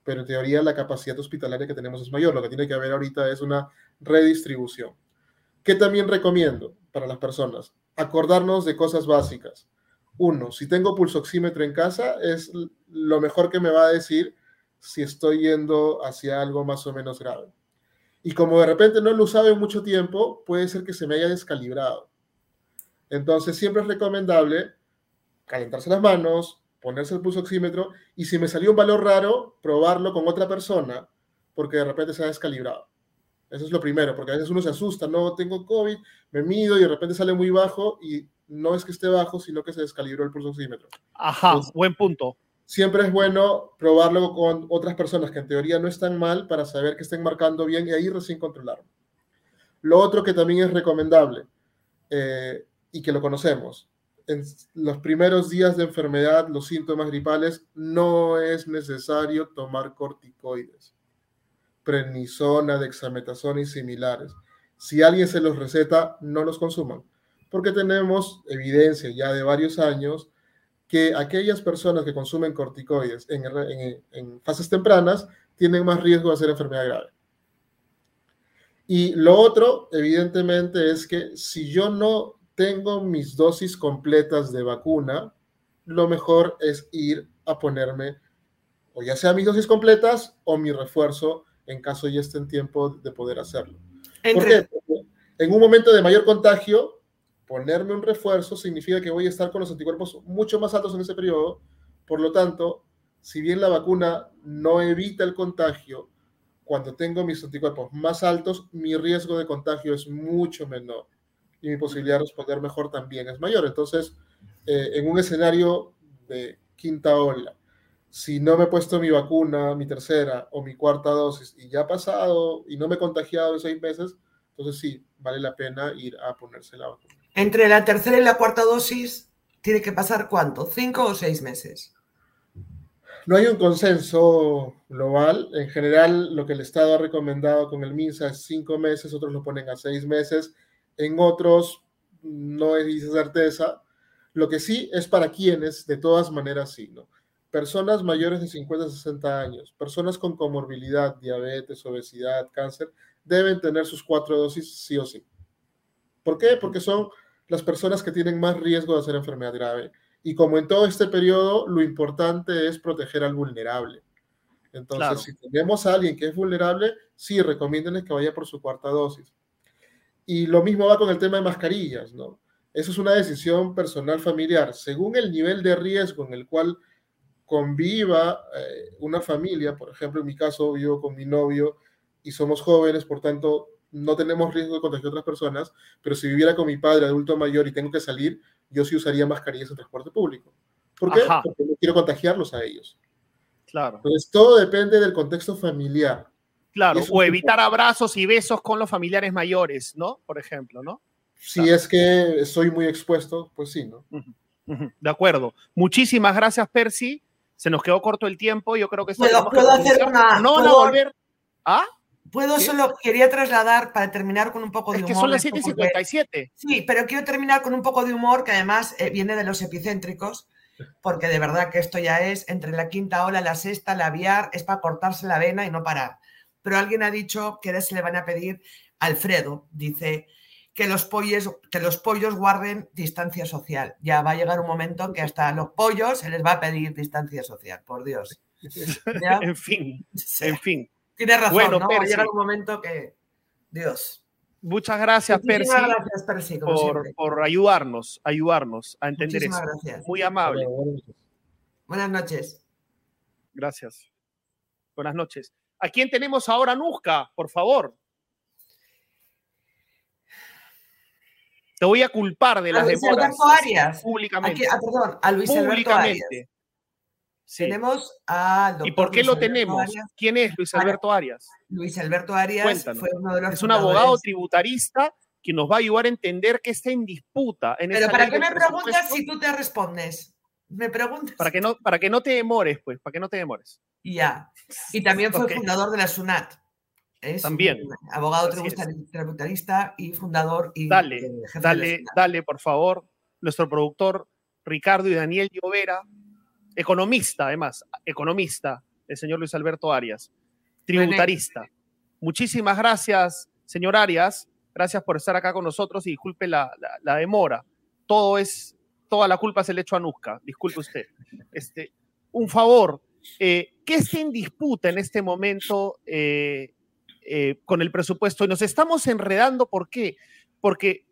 Pero en teoría la capacidad hospitalaria que tenemos es mayor. Lo que tiene que haber ahorita es una redistribución. ¿Qué también recomiendo para las personas? Acordarnos de cosas básicas. Uno, si tengo pulsoxímetro en casa, es lo mejor que me va a decir si estoy yendo hacia algo más o menos grave. Y como de repente no lo usaba en mucho tiempo, puede ser que se me haya descalibrado. Entonces, siempre es recomendable calentarse las manos, ponerse el pulsoxímetro y si me salió un valor raro, probarlo con otra persona porque de repente se ha descalibrado. Eso es lo primero, porque a veces uno se asusta, no tengo COVID, me mido y de repente sale muy bajo y no es que esté bajo, sino que se descalibró el pulsoxímetro. Ajá, buen punto. Siempre es bueno probarlo con otras personas que en teoría no están mal para saber que estén marcando bien y ahí recién controlarlo. Lo otro que también es recomendable eh, y que lo conocemos, en los primeros días de enfermedad, los síntomas gripales, no es necesario tomar corticoides, prednisona, dexametasona y similares. Si alguien se los receta, no los consuman porque tenemos evidencia ya de varios años que aquellas personas que consumen corticoides en, fases tempranas tienen más riesgo de hacer enfermedad grave. Y lo otro, evidentemente, es que si yo no tengo mis dosis completas de vacuna, lo mejor es ir a ponerme o ya sea mis dosis completas o mi refuerzo en caso ya esté en tiempo de poder hacerlo. Porque en un momento de mayor contagio, ponerme un refuerzo significa que voy a estar con los anticuerpos mucho más altos en ese periodo. Por lo tanto, si bien la vacuna no evita el contagio, cuando tengo mis anticuerpos más altos, mi riesgo de contagio es mucho menor y mi posibilidad de responder mejor también es mayor. Entonces, eh, en un escenario de quinta ola, si no me he puesto mi vacuna, mi tercera o mi cuarta dosis y ya ha pasado y no me he contagiado en seis meses, entonces sí, vale la pena ir a ponerse la vacuna. Entre la tercera y la cuarta dosis, ¿tiene que pasar cuánto? ¿Cinco o seis meses? No hay un consenso global. En general, lo que el Estado ha recomendado con el MINSA es cinco meses, otros lo ponen a seis meses. En otros, no dice certeza. Lo que sí es para quienes, de todas maneras, sí, ¿no? Personas mayores de 50 a 60 años, personas con comorbilidad, diabetes, obesidad, cáncer, deben tener sus cuatro dosis sí o sí. ¿Por qué? Porque son las personas que tienen más riesgo de hacer enfermedad grave. Y como en todo este periodo, lo importante es proteger al vulnerable. Entonces, si tenemos a alguien que es vulnerable, sí, recomiéndenle que vaya por su cuarta dosis. Y lo mismo va con el tema de mascarillas, ¿no? Eso es una decisión personal familiar. Según el nivel de riesgo en el cual conviva eh, una familia, por ejemplo, en mi caso vivo con mi novio y somos jóvenes, por tanto, no tenemos riesgo de contagiar a otras personas, pero si viviera con mi padre adulto mayor y tengo que salir, yo sí usaría mascarillas en transporte público. ¿Por qué? Porque no quiero contagiarlos a ellos. Claro. Entonces, todo depende del contexto familiar. Claro, o evitar abrazos y besos con los familiares mayores, ¿no? Por ejemplo, ¿no? Si es que soy muy expuesto, pues sí, ¿no? De acuerdo. Muchísimas gracias, Percy. Se nos quedó corto el tiempo. Yo creo que... ¿Puedo, ¿puedo hacer una... No van a volver... ¿Ah? Puedo solo, quería trasladar para terminar con un poco de humor. Es que son las 7.57. Sí, pero quiero terminar con un poco de humor que además eh, viene de los epicéntricos, porque de verdad que esto ya es entre la quinta ola, la sexta, la aviar, es para cortarse la vena y no parar. Pero alguien ha dicho que se le van a pedir, Alfredo, dice que los, pollos, que los pollos guarden distancia social. Ya va a llegar un momento que hasta a los pollos se les va a pedir distancia social, por Dios. en fin, en fin. Tienes razón, bueno, ¿no? Va a llegar un momento que... Dios. Muchas gracias, Percy, gracias, Percy por, por, ayudarnos, ayudarnos a entender eso. Gracias. Muy amable. Buenas noches. Gracias. Buenas noches. ¿A quién tenemos ahora, Nusca? Por favor. Te voy a culpar de las demoras. Arias. Públicamente. ah, perdón, a Luis Alberto Arias. Tenemos a ¿Y por qué lo tenemos? ¿Quién es Luis Alberto Arias? Luis Alberto Arias fue uno de los Es un abogado tributarista que nos va a ayudar a entender que está en disputa. En Pero ¿para qué me preguntas si tú te respondes? Me preguntas. Para que no, para que no te demores, pues, para que no te demores. Ya. Y también fue fundador de la SUNAT. También. abogado tributarista y fundador y dale, dale, dale, por favor, nuestro productor Ricardo y Daniel Llovera, economista, además, economista, el señor Luis Alberto Arias, tributarista. Muchísimas gracias, señor Arias. Gracias por estar acá con nosotros y disculpe la, demora. Todo es, toda la culpa es el hecho a Nusca. Disculpe usted. Este, un favor, eh, ¿qué está en disputa en este momento eh, eh, con el presupuesto y nos estamos enredando. ¿Por qué? Porque,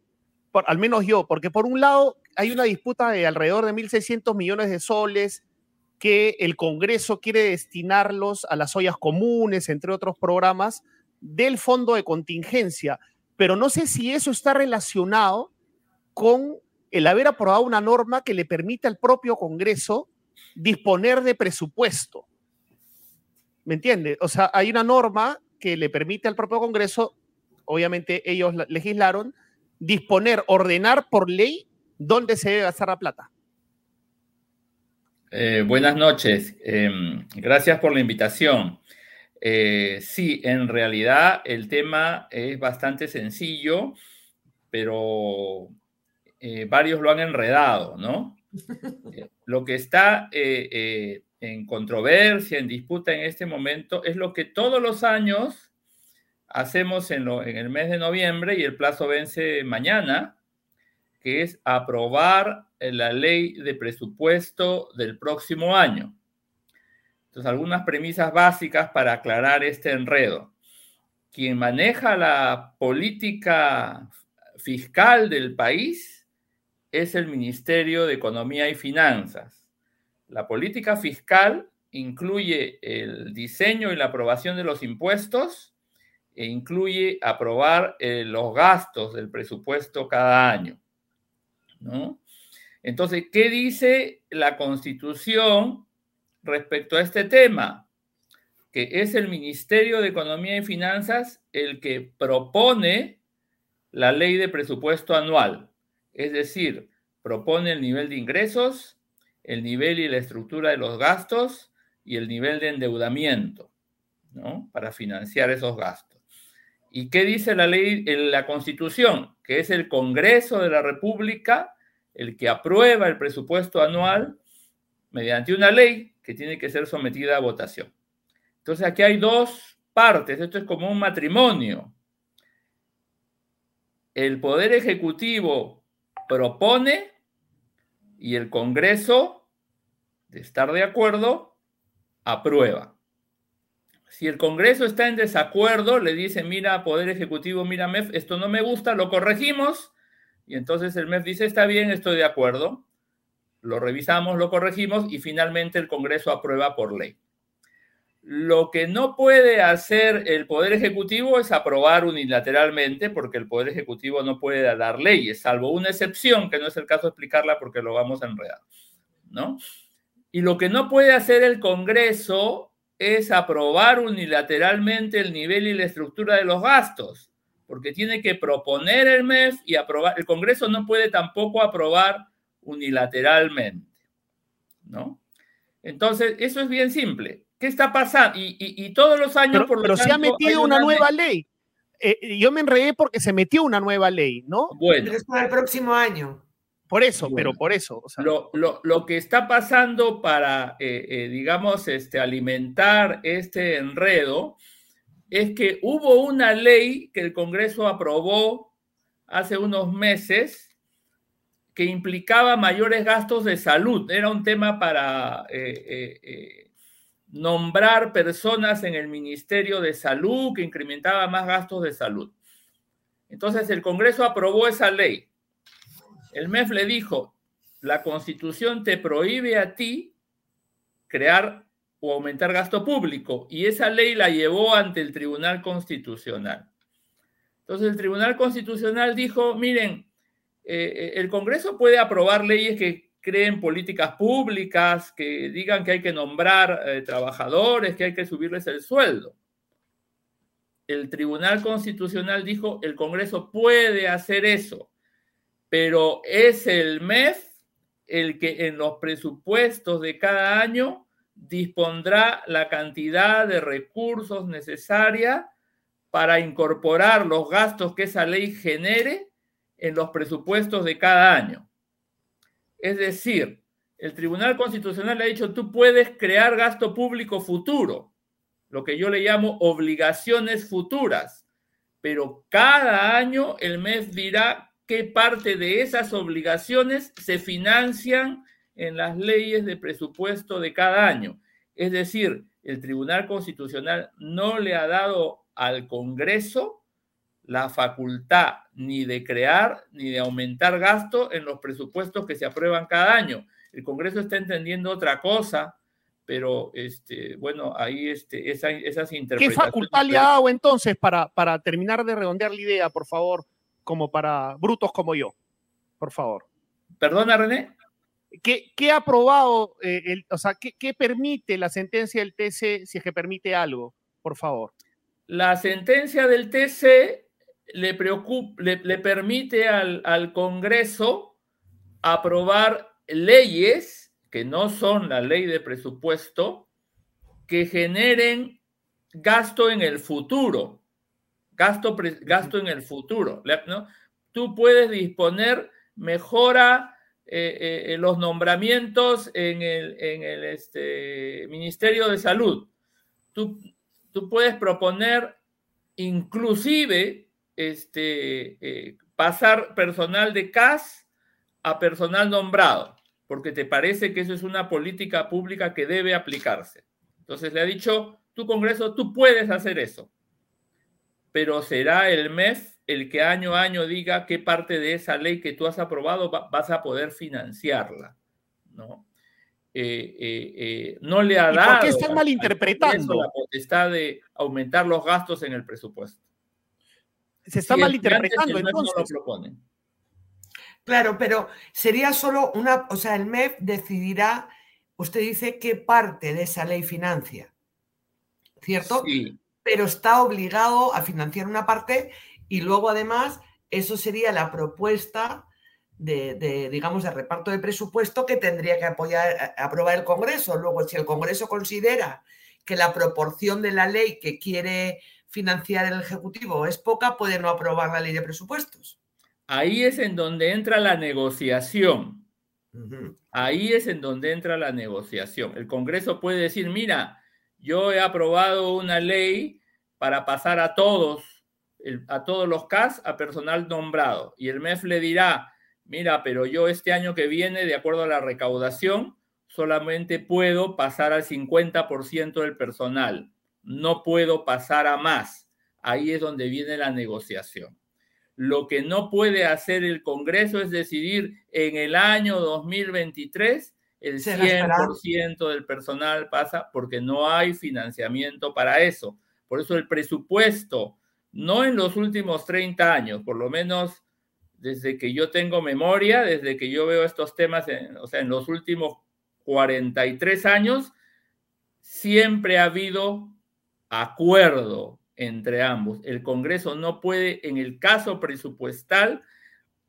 al menos yo, porque por un lado hay una disputa de alrededor de 1.600 millones de soles que el Congreso quiere destinarlos a las ollas comunes, entre otros programas, del fondo de contingencia. Pero no sé si eso está relacionado con el haber aprobado una norma que le permite al propio Congreso disponer de presupuesto. ¿Me entiende? O sea, hay una norma que le permite al propio Congreso, obviamente ellos legislaron, disponer, ordenar por ley dónde se debe gastar la plata. Eh, buenas noches. Em, gracias por la invitación. Eh, sí, en realidad el tema es bastante sencillo, pero eh, varios lo han enredado, ¿no? lo que está en controversia, en disputa en este momento, es lo que todos los años hacemos en, en el mes de noviembre y el plazo vence mañana, que es aprobar la ley de presupuesto del próximo año. Entonces, algunas premisas básicas para aclarar este enredo. Quien maneja la política fiscal del país es el Ministerio de Economía y Finanzas. La política fiscal incluye el diseño y la aprobación de los impuestos e incluye aprobar eh, los gastos del presupuesto cada año. ¿no? Entonces, ¿qué dice la Constitución respecto a este tema? Que es el Ministerio de Economía y Finanzas el que propone la ley de presupuesto anual, es decir, propone el nivel de ingresos, el nivel y la estructura de los gastos y el nivel de endeudamiento, ¿no? Para financiar esos gastos. ¿Y qué dice la ley, en la Constitución? Que es el Congreso de la República el que aprueba el presupuesto anual mediante una ley que tiene que ser sometida a votación. Entonces aquí hay dos partes, esto es como un matrimonio. El Poder Ejecutivo propone y el Congreso, de estar de acuerdo, aprueba. Si el Congreso está en desacuerdo, le dice, mira, Poder Ejecutivo, mira, esto no me gusta, lo corregimos, y entonces el MEF dice, está bien, estoy de acuerdo, lo revisamos, lo corregimos, y finalmente el Congreso aprueba por ley. Lo que no puede hacer el Poder Ejecutivo es aprobar unilateralmente, porque el Poder Ejecutivo no puede dar leyes, salvo una excepción, que no es el caso de explicarla porque lo vamos a enredar, ¿no? Y lo que no puede hacer el Congreso es aprobar unilateralmente el nivel y la estructura de los gastos, porque tiene que proponer el MEF y aprobar. El Congreso no puede tampoco aprobar unilateralmente, ¿no? Entonces, eso es bien simple. ¿Qué está pasando? Y, todos los años, pero, por lo Pero se ha metido una, nueva ley. Eh, yo me enredé porque se metió una nueva ley, ¿no? Bueno. es para el próximo año. Por eso, pero por eso. lo, que está pasando para, eh, eh, digamos, este, alimentar este enredo es que hubo una ley que el Congreso aprobó hace unos meses que implicaba mayores gastos de salud. Era un tema para eh, eh, eh, nombrar personas en el Ministerio de Salud que incrementaba más gastos de salud. Entonces el Congreso aprobó esa ley. El MEF le dijo, la Constitución te prohíbe a ti crear o aumentar gasto público y esa ley la llevó ante el Tribunal Constitucional. Entonces el Tribunal Constitucional dijo, miren, eh, el Congreso puede aprobar leyes que creen políticas públicas, que digan que hay que nombrar eh, trabajadores, que hay que subirles el sueldo. El Tribunal Constitucional dijo, el Congreso puede hacer eso, pero es el MEF el que en los presupuestos de cada año dispondrá la cantidad de recursos necesaria para incorporar los gastos que esa ley genere en los presupuestos de cada año. Es decir, el Tribunal Constitucional ha dicho, tú puedes crear gasto público futuro, lo que yo le llamo obligaciones futuras, pero cada año el mes dirá qué parte de esas obligaciones se financian en las leyes de presupuesto de cada año. Es decir, el Tribunal Constitucional no le ha dado al Congreso la facultad ni de crear ni de aumentar gasto en los presupuestos que se aprueban cada año. El Congreso está entendiendo otra cosa, pero este, bueno, ahí este, esas interpretaciones. ¿Qué facultad le ha dado entonces para, para terminar de redondear la idea, por favor, como para brutos como yo? Por favor. Perdona, René. ¿Qué, ha aprobado, eh, el, o sea, ¿qué, permite la sentencia del TC si es que permite algo? Por favor. La sentencia del TC le, le, permite al, al, Congreso aprobar leyes que no son la ley de presupuesto, que generen gasto en el futuro, gasto, gasto en el futuro. ¿no? Tú puedes disponer mejora eh, eh, los nombramientos en el, en el este, Ministerio de Salud. Tú, tú puedes proponer inclusive este, eh, pasar personal de CAS a personal nombrado, porque te parece que eso es una política pública que debe aplicarse. Entonces le ha dicho, tu Congreso, tú puedes hacer eso, pero será el MEF el que año a año diga qué parte de esa ley que tú has aprobado vas a poder financiarla, ¿no? Eh, eh, no le ha dado. ¿Por qué están malinterpretando? La potestad de aumentar los gastos en el presupuesto se está malinterpretando entonces. Claro, pero sería solo una, o sea, el MEF decidirá, usted dice qué parte de esa ley financia, ¿cierto? Sí. Pero está obligado a financiar una parte y luego además eso sería la propuesta de, de, digamos, de reparto de presupuesto que tendría que apoyar, aprobar el Congreso. Luego, si el Congreso considera que la proporción de la ley que quiere financiar el Ejecutivo es poca, puede no aprobar la ley de presupuestos. Ahí es en donde entra la negociación. Ahí es en donde entra la negociación. El Congreso puede decir, mira, yo he aprobado una ley para pasar a todos, a todos los CAS a personal nombrado. Y el MEF le dirá, mira, pero yo este año que viene, de acuerdo a la recaudación, solamente puedo pasar al 50% del personal no puedo pasar a más. Ahí es donde viene la negociación. Lo que no puede hacer el Congreso es decidir en el año 2023 el 100% del personal pasa porque no hay financiamiento para eso. Por eso el presupuesto, no en los últimos 30 años, por lo menos desde que yo tengo memoria, desde que yo veo estos temas, o sea, en los últimos 43 años, siempre ha habido acuerdo entre ambos. El Congreso no puede, en el caso presupuestal,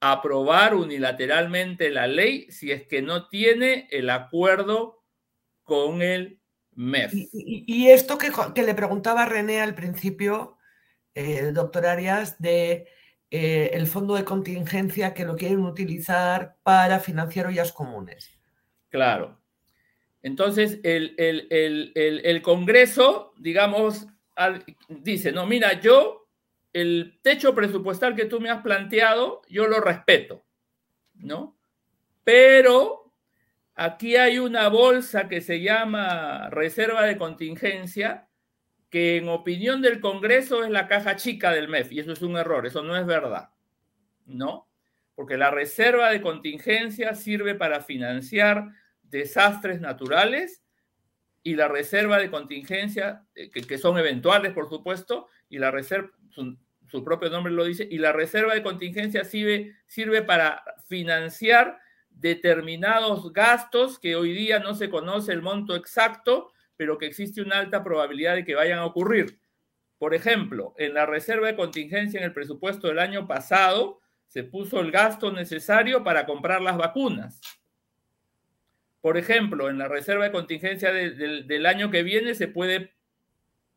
aprobar unilateralmente la ley si es que no tiene el acuerdo con el MEF. Y, esto que, le preguntaba René al principio, eh, doctor Arias, de eh, el fondo de contingencia que lo quieren utilizar para financiar ollas comunes. Claro. Entonces, el, Congreso, digamos, dice, no, mira, yo el techo presupuestal que tú me has planteado, yo lo respeto, ¿no? Pero aquí hay una bolsa que se llama reserva de contingencia, que en opinión del Congreso es la caja chica del MEF, y eso es un error, eso no es verdad, ¿no? Porque la reserva de contingencia sirve para financiar desastres naturales y la reserva de contingencia, eh, que, son eventuales, por supuesto, y la reserva, su, propio nombre lo dice, y la reserva de contingencia sirve, sirve para financiar determinados gastos que hoy día no se conoce el monto exacto, pero que existe una alta probabilidad de que vayan a ocurrir. Por ejemplo, en la reserva de contingencia en el presupuesto del año pasado se puso el gasto necesario para comprar las vacunas. Por ejemplo, en la reserva de contingencia del año que viene se puede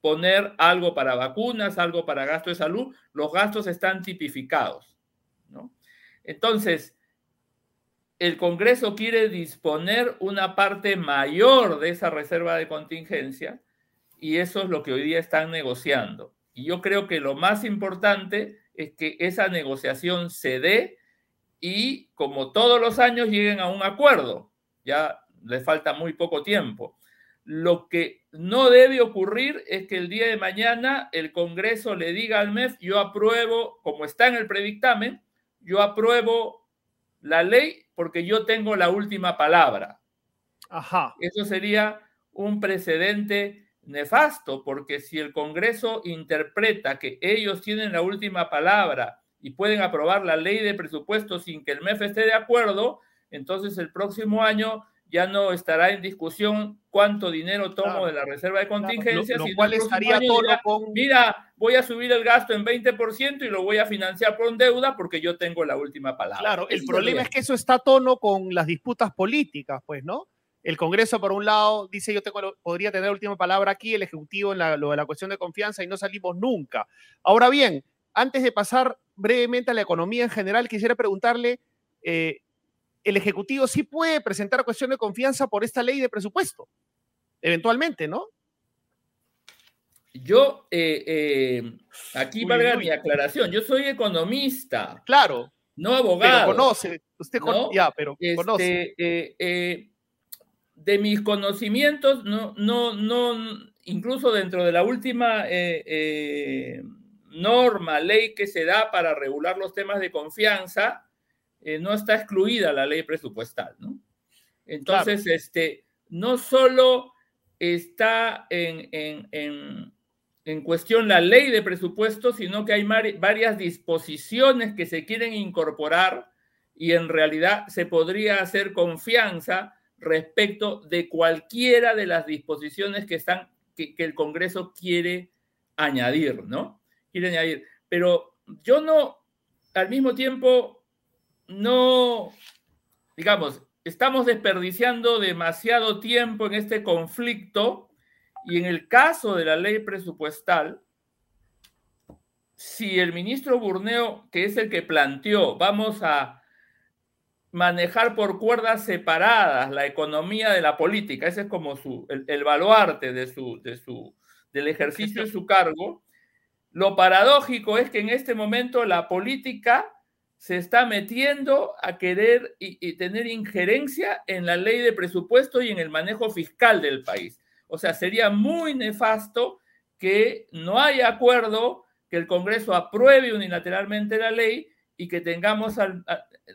poner algo para vacunas, algo para gasto de salud. Los gastos están tipificados. Entonces, el Congreso quiere disponer una parte mayor de esa reserva de contingencia y eso es lo que hoy día están negociando. Y yo creo que lo más importante es que esa negociación se dé y como todos los años lleguen a un acuerdo. Ya le falta muy poco tiempo. Lo que no debe ocurrir es que el día de mañana el Congreso le diga al MEF, yo apruebo, como está en el predictamen, yo apruebo la ley porque yo tengo la última palabra. Ajá. Eso sería un precedente nefasto, porque si el Congreso interpreta que ellos tienen la última palabra y pueden aprobar la ley de presupuesto sin que el MEF esté de acuerdo, entonces el próximo año ya no estará en discusión cuánto dinero tomo de la reserva de contingencia, lo, cual estaría todo con... Mira, voy a subir el gasto en 20% y lo voy a financiar por deuda porque yo tengo la última palabra. Claro, el problema es que eso está a tono con las disputas políticas, pues, ¿no? El Congreso, por un lado, dice yo tengo, podría tener la última palabra aquí, el Ejecutivo en la, lo de la cuestión de confianza y no salimos nunca. Ahora bien, antes de pasar brevemente a la economía en general, quisiera preguntarle, eh, el Ejecutivo sí puede presentar cuestión de confianza por esta ley de presupuesto, eventualmente, ¿no? Yo, eh, eh, aquí valga mi aclaración, yo soy economista. Claro. No abogado. Pero conoce, usted conoce, ya, pero este, conoce. Eh, de mis conocimientos, no, no, no, incluso dentro de la última norma, ley que se da para regular los temas de confianza, eh, no está excluida la ley presupuestal, ¿no? Entonces, este, no solo está en, en, cuestión la ley de presupuesto, sino que hay varias disposiciones que se quieren incorporar y en realidad se podría hacer confianza respecto de cualquiera de las disposiciones que están que, que el Congreso quiere añadir, ¿no? Quiere añadir. Pero yo no, al mismo tiempo, no, digamos, estamos desperdiciando demasiado tiempo en este conflicto y en el caso de la ley presupuestal, si el ministro Burneo, que es el que planteó, vamos a manejar por cuerdas separadas la economía de la política, ese es como su, el, baluarte de su, de su, del ejercicio de su cargo, lo paradójico es que en este momento la política se está metiendo a querer y, tener injerencia en la ley de presupuesto y en el manejo fiscal del país. O sea, sería muy nefasto que no haya acuerdo, que el Congreso apruebe unilateralmente la ley y que tengamos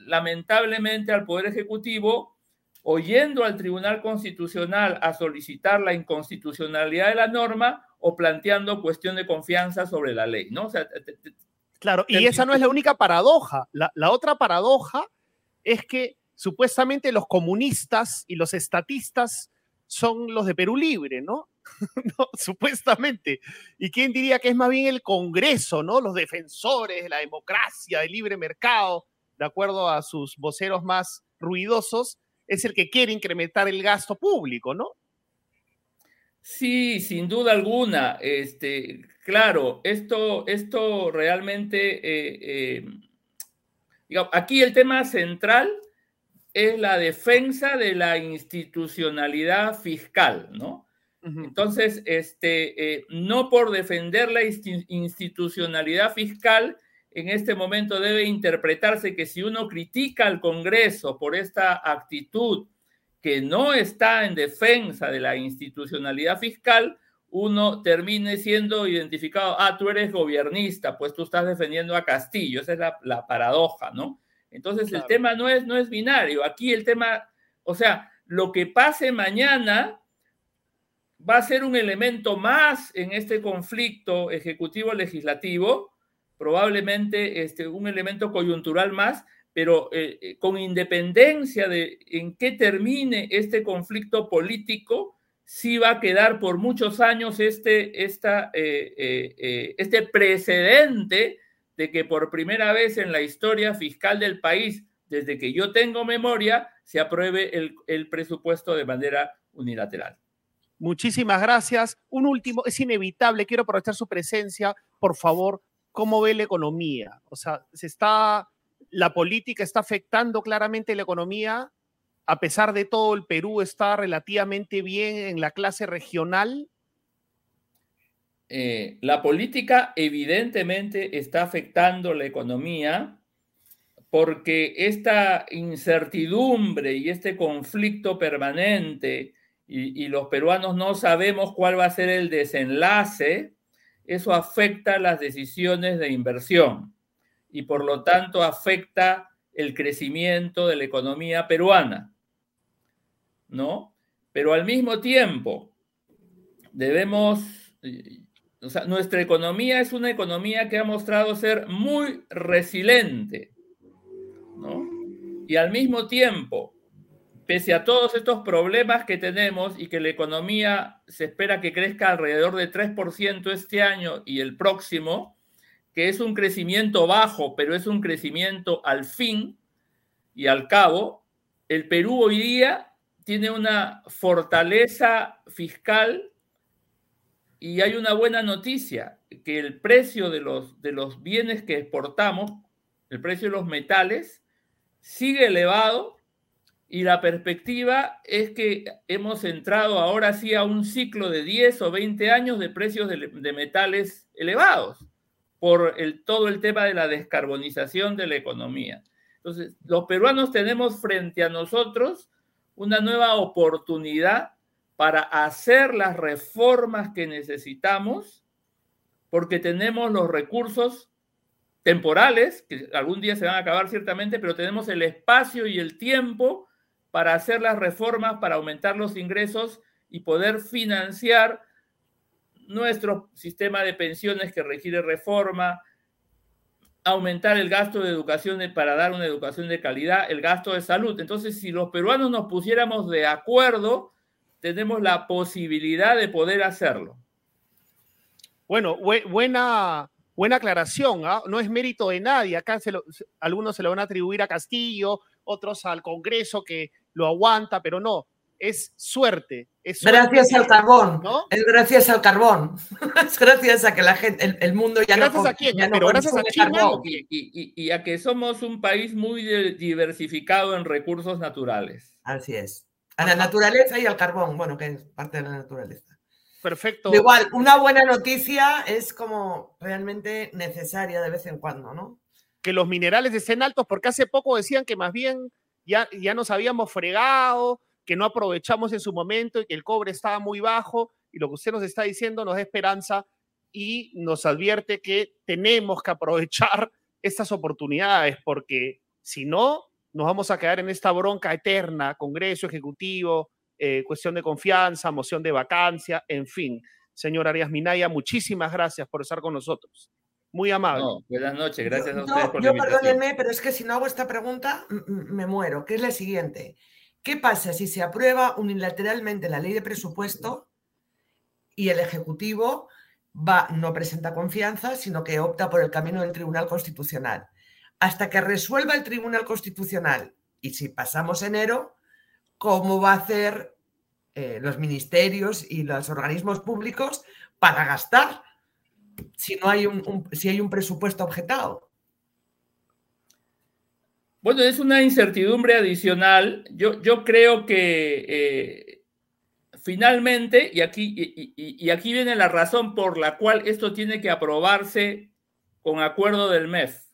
lamentablemente al Poder Ejecutivo oyendo al Tribunal Constitucional a solicitar la inconstitucionalidad de la norma o planteando cuestión de confianza sobre la ley, ¿no? Claro, y esa no es la única paradoja. La, otra paradoja es que supuestamente los comunistas y los estatistas son los de Perú Libre, ¿no? ¿no? Supuestamente. ¿Y quién diría que es más bien el Congreso, ¿no? Los defensores de la democracia, del libre mercado, de acuerdo a sus voceros más ruidosos, es el que quiere incrementar el gasto público, ¿no? Sí, sin duda alguna. Este, Claro, esto, esto realmente, eh, eh, digamos, aquí el tema central es la defensa de la institucionalidad fiscal, ¿no? Entonces, este, eh, no por defender la institucionalidad fiscal, en este momento debe interpretarse que si uno critica al Congreso por esta actitud que no está en defensa de la institucionalidad fiscal, uno termine siendo identificado, ah, tú eres gobernista, pues tú estás defendiendo a Castillo, esa es la, paradoja, ¿no? Entonces el tema no es, no es binario, aquí el tema, o sea, lo que pase mañana va a ser un elemento más en este conflicto ejecutivo-legislativo, probablemente este, un elemento coyuntural más, pero eh, eh, con independencia de en qué termine este conflicto político, sí va a quedar por muchos años este, esta, eh, este precedente de que por primera vez en la historia fiscal del país, desde que yo tengo memoria, se apruebe el, el presupuesto de manera unilateral. Muchísimas gracias. Un último, es inevitable, quiero aprovechar su presencia, por favor, ¿cómo ve la economía? O sea, se está, la política está afectando claramente la economía. A pesar de todo, el Perú está relativamente bien en la clase regional. Eh, la política evidentemente está afectando la economía porque esta incertidumbre y este conflicto permanente y, y, los peruanos no sabemos cuál va a ser el desenlace, eso afecta las decisiones de inversión y por lo tanto afecta el crecimiento de la economía peruana. ¿No? Pero al mismo tiempo, debemos, nuestra economía es una economía que ha mostrado ser muy resiliente, ¿no? Y al mismo tiempo, pese a todos estos problemas que tenemos y que la economía se espera que crezca alrededor de 3% este año y el próximo, que es un crecimiento bajo, pero es un crecimiento al fin y al cabo, el Perú hoy día tiene una fortaleza fiscal y hay una buena noticia, que el precio de los, de los bienes que exportamos, el precio de los metales, sigue elevado y la perspectiva es que hemos entrado ahora sí a un ciclo de 10 o 20 años de precios de, metales elevados por todo el tema de la descarbonización de la economía. Entonces, los peruanos tenemos frente a nosotros una nueva oportunidad para hacer las reformas que necesitamos porque tenemos los recursos temporales, que algún día se van a acabar ciertamente, pero tenemos el espacio y el tiempo para hacer las reformas, para aumentar los ingresos y poder financiar nuestro sistema de pensiones que requiere reforma, aumentar el gasto de educación para dar una educación de calidad, el gasto de salud. Entonces, si los peruanos nos pusiéramos de acuerdo, tenemos la posibilidad de poder hacerlo. Bueno, buena, buena aclaración. ¿ah? No es mérito de nadie. Acá algunos se lo van a atribuir a Castillo, otros al Congreso que lo aguanta, pero no, es suerte. Es gracias al carbón, ¿no? Es gracias al carbón. es gracias a que la gente, el, mundo ya gracias no. A quién, pero gracias a carbón. Y, a que somos un país muy diversificado en recursos naturales. Así es. A la naturaleza y al carbón, bueno, que es parte de la naturaleza. Perfecto. igual, una buena noticia es como realmente necesaria de vez en cuando, ¿no? Que los minerales estén altos, porque hace poco decían que más bien ya, ya nos habíamos fregado, que no aprovechamos en su momento y que el cobre estaba muy bajo y lo que usted nos está diciendo nos da esperanza y nos advierte que tenemos que aprovechar estas oportunidades porque si no, nos vamos a quedar en esta bronca eterna, Congreso, Ejecutivo, eh, cuestión de confianza, moción de vacancia, en fin. Señor Arias Minaya, muchísimas gracias por estar con nosotros. Muy amable. buenas noches, gracias a ustedes por la invitación. Perdónenme, pero es que si no hago esta pregunta, me muero, que es la siguiente. ¿Qué pasa si se aprueba unilateralmente la ley de presupuesto y el Ejecutivo no presenta confianza, sino que opta por el camino del Tribunal Constitucional? Hasta que resuelva el Tribunal Constitucional, y si pasamos enero, ¿cómo va a hacer eh, los ministerios y los organismos públicos para gastar? si no hay un, si hay un presupuesto objetado? Bueno, es una incertidumbre adicional. Yo, creo que eh, finalmente, y aquí, y, aquí viene la razón por la cual esto tiene que aprobarse con acuerdo del MEF,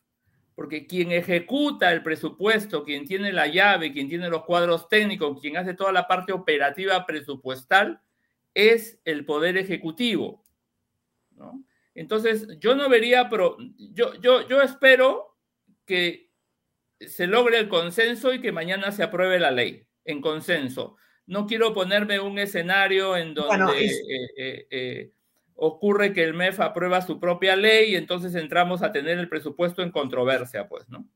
porque quien ejecuta el presupuesto, quien tiene la llave, quien tiene los cuadros técnicos, quien hace toda la parte operativa presupuestal, es el Poder Ejecutivo. Entonces, yo no vería, pero yo, yo, yo espero que se logre el consenso y que mañana se apruebe la ley en consenso. No quiero ponerme un escenario en donde eh, eh, eh, ocurre que el MEF aprueba su propia ley y entonces entramos a tener el presupuesto en controversia, pues, ¿no?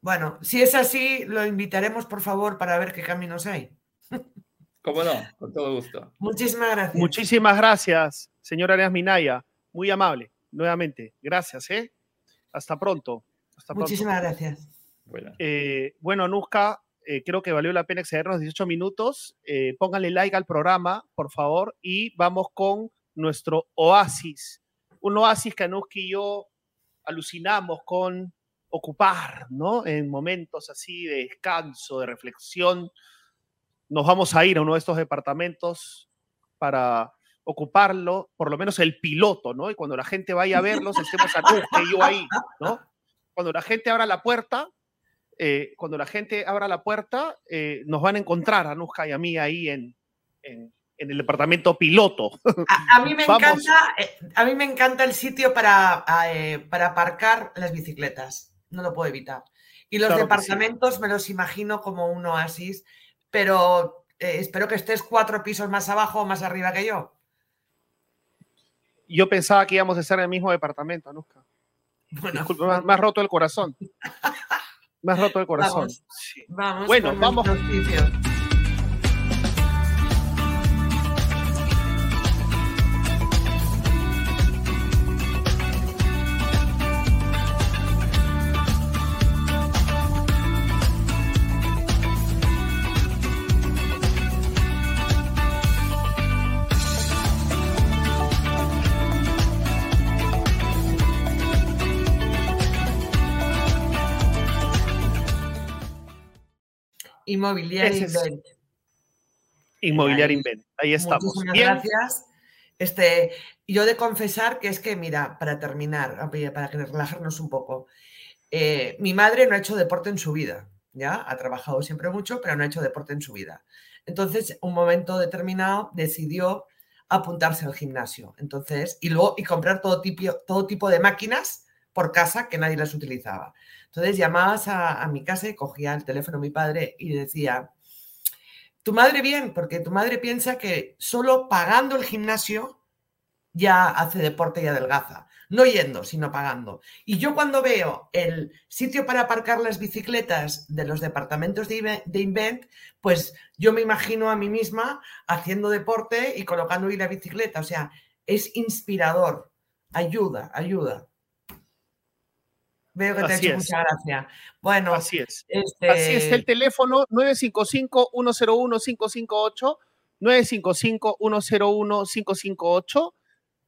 Bueno, si es así, lo invitaremos, por favor, para ver qué caminos hay. Cómo no, con todo gusto. Muchísimas gracias. Muchísimas gracias, señora Arias Minaya. Muy amable, nuevamente. Gracias, ¿eh? Hasta pronto. Muchísimas gracias. Bueno, eh, bueno eh, creo que valió la pena excedernos 18 minutos. Eh, pónganle like al programa, por favor, y vamos con nuestro oasis. Un oasis que Anuska y yo alucinamos con ocupar, ¿no? En momentos así de descanso, de reflexión, nos vamos a ir a uno de estos departamentos para ocuparlo, por lo menos el piloto, ¿no? Y cuando la gente vaya a verlos, estemos a y yo ahí, ¿no? Cuando la gente abra la puerta, eh, cuando la gente abra la puerta, eh, nos van a encontrar a Nusca y a mí ahí en, en, el departamento piloto. A, mí me encanta, eh, a mí me encanta el sitio para, para aparcar las bicicletas, no lo puedo evitar. Y los departamentos me los imagino como un oasis pero eh, espero que estés cuatro pisos más abajo o más arriba que yo. Yo pensaba que íbamos a estar en el mismo departamento, Anuska. Bueno, Disculpe, me, has roto el corazón. Me has roto el corazón. Vamos, bueno, vamos. Inmobiliaria Invent. Inmobiliaria Invent, ahí estamos. Muchísimas gracias. Este, yo de confesar que es que, mira, para terminar, para que relajarnos un poco, eh, mi madre no ha hecho deporte en su vida, ¿ya? Ha trabajado siempre mucho, pero no ha hecho deporte en su vida. Entonces, un momento determinado decidió apuntarse al gimnasio. Entonces, y luego, y comprar todo tipo, todo tipo de máquinas por casa que nadie las utilizaba. Entonces llamabas a, mi casa y cogía el teléfono mi padre y decía, tu madre bien, porque tu madre piensa que solo pagando el gimnasio ya hace deporte y adelgaza. No yendo, sino pagando. Y yo cuando veo el sitio para aparcar las bicicletas de los departamentos de, Invent, pues yo me imagino a mí misma haciendo deporte y colocando ahí la bicicleta. O sea, es inspirador. Ayuda, ayuda. Veo que te ha hecho mucha gracia. Bueno, así es. Este... Así es el teléfono 955-101-558, 955-101-558.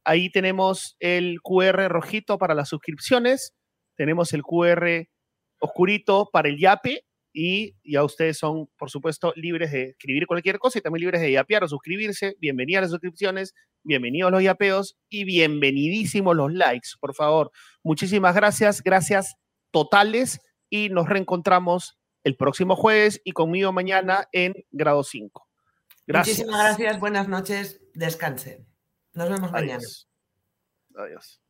Ahí tenemos el QR rojito para las suscripciones, tenemos el QR oscurito para el YAPE y ya ustedes son, por supuesto, libres de escribir cualquier cosa y también libres de yapear o suscribirse. Bienvenidas las suscripciones, bienvenidos los yapeos y bienvenidísimos los likes, por favor. Muchísimas gracias, gracias totales y nos reencontramos el próximo jueves y conmigo mañana en grado 5. Gracias. Muchísimas gracias, buenas noches, descansen. Nos vemos mañana. Adiós.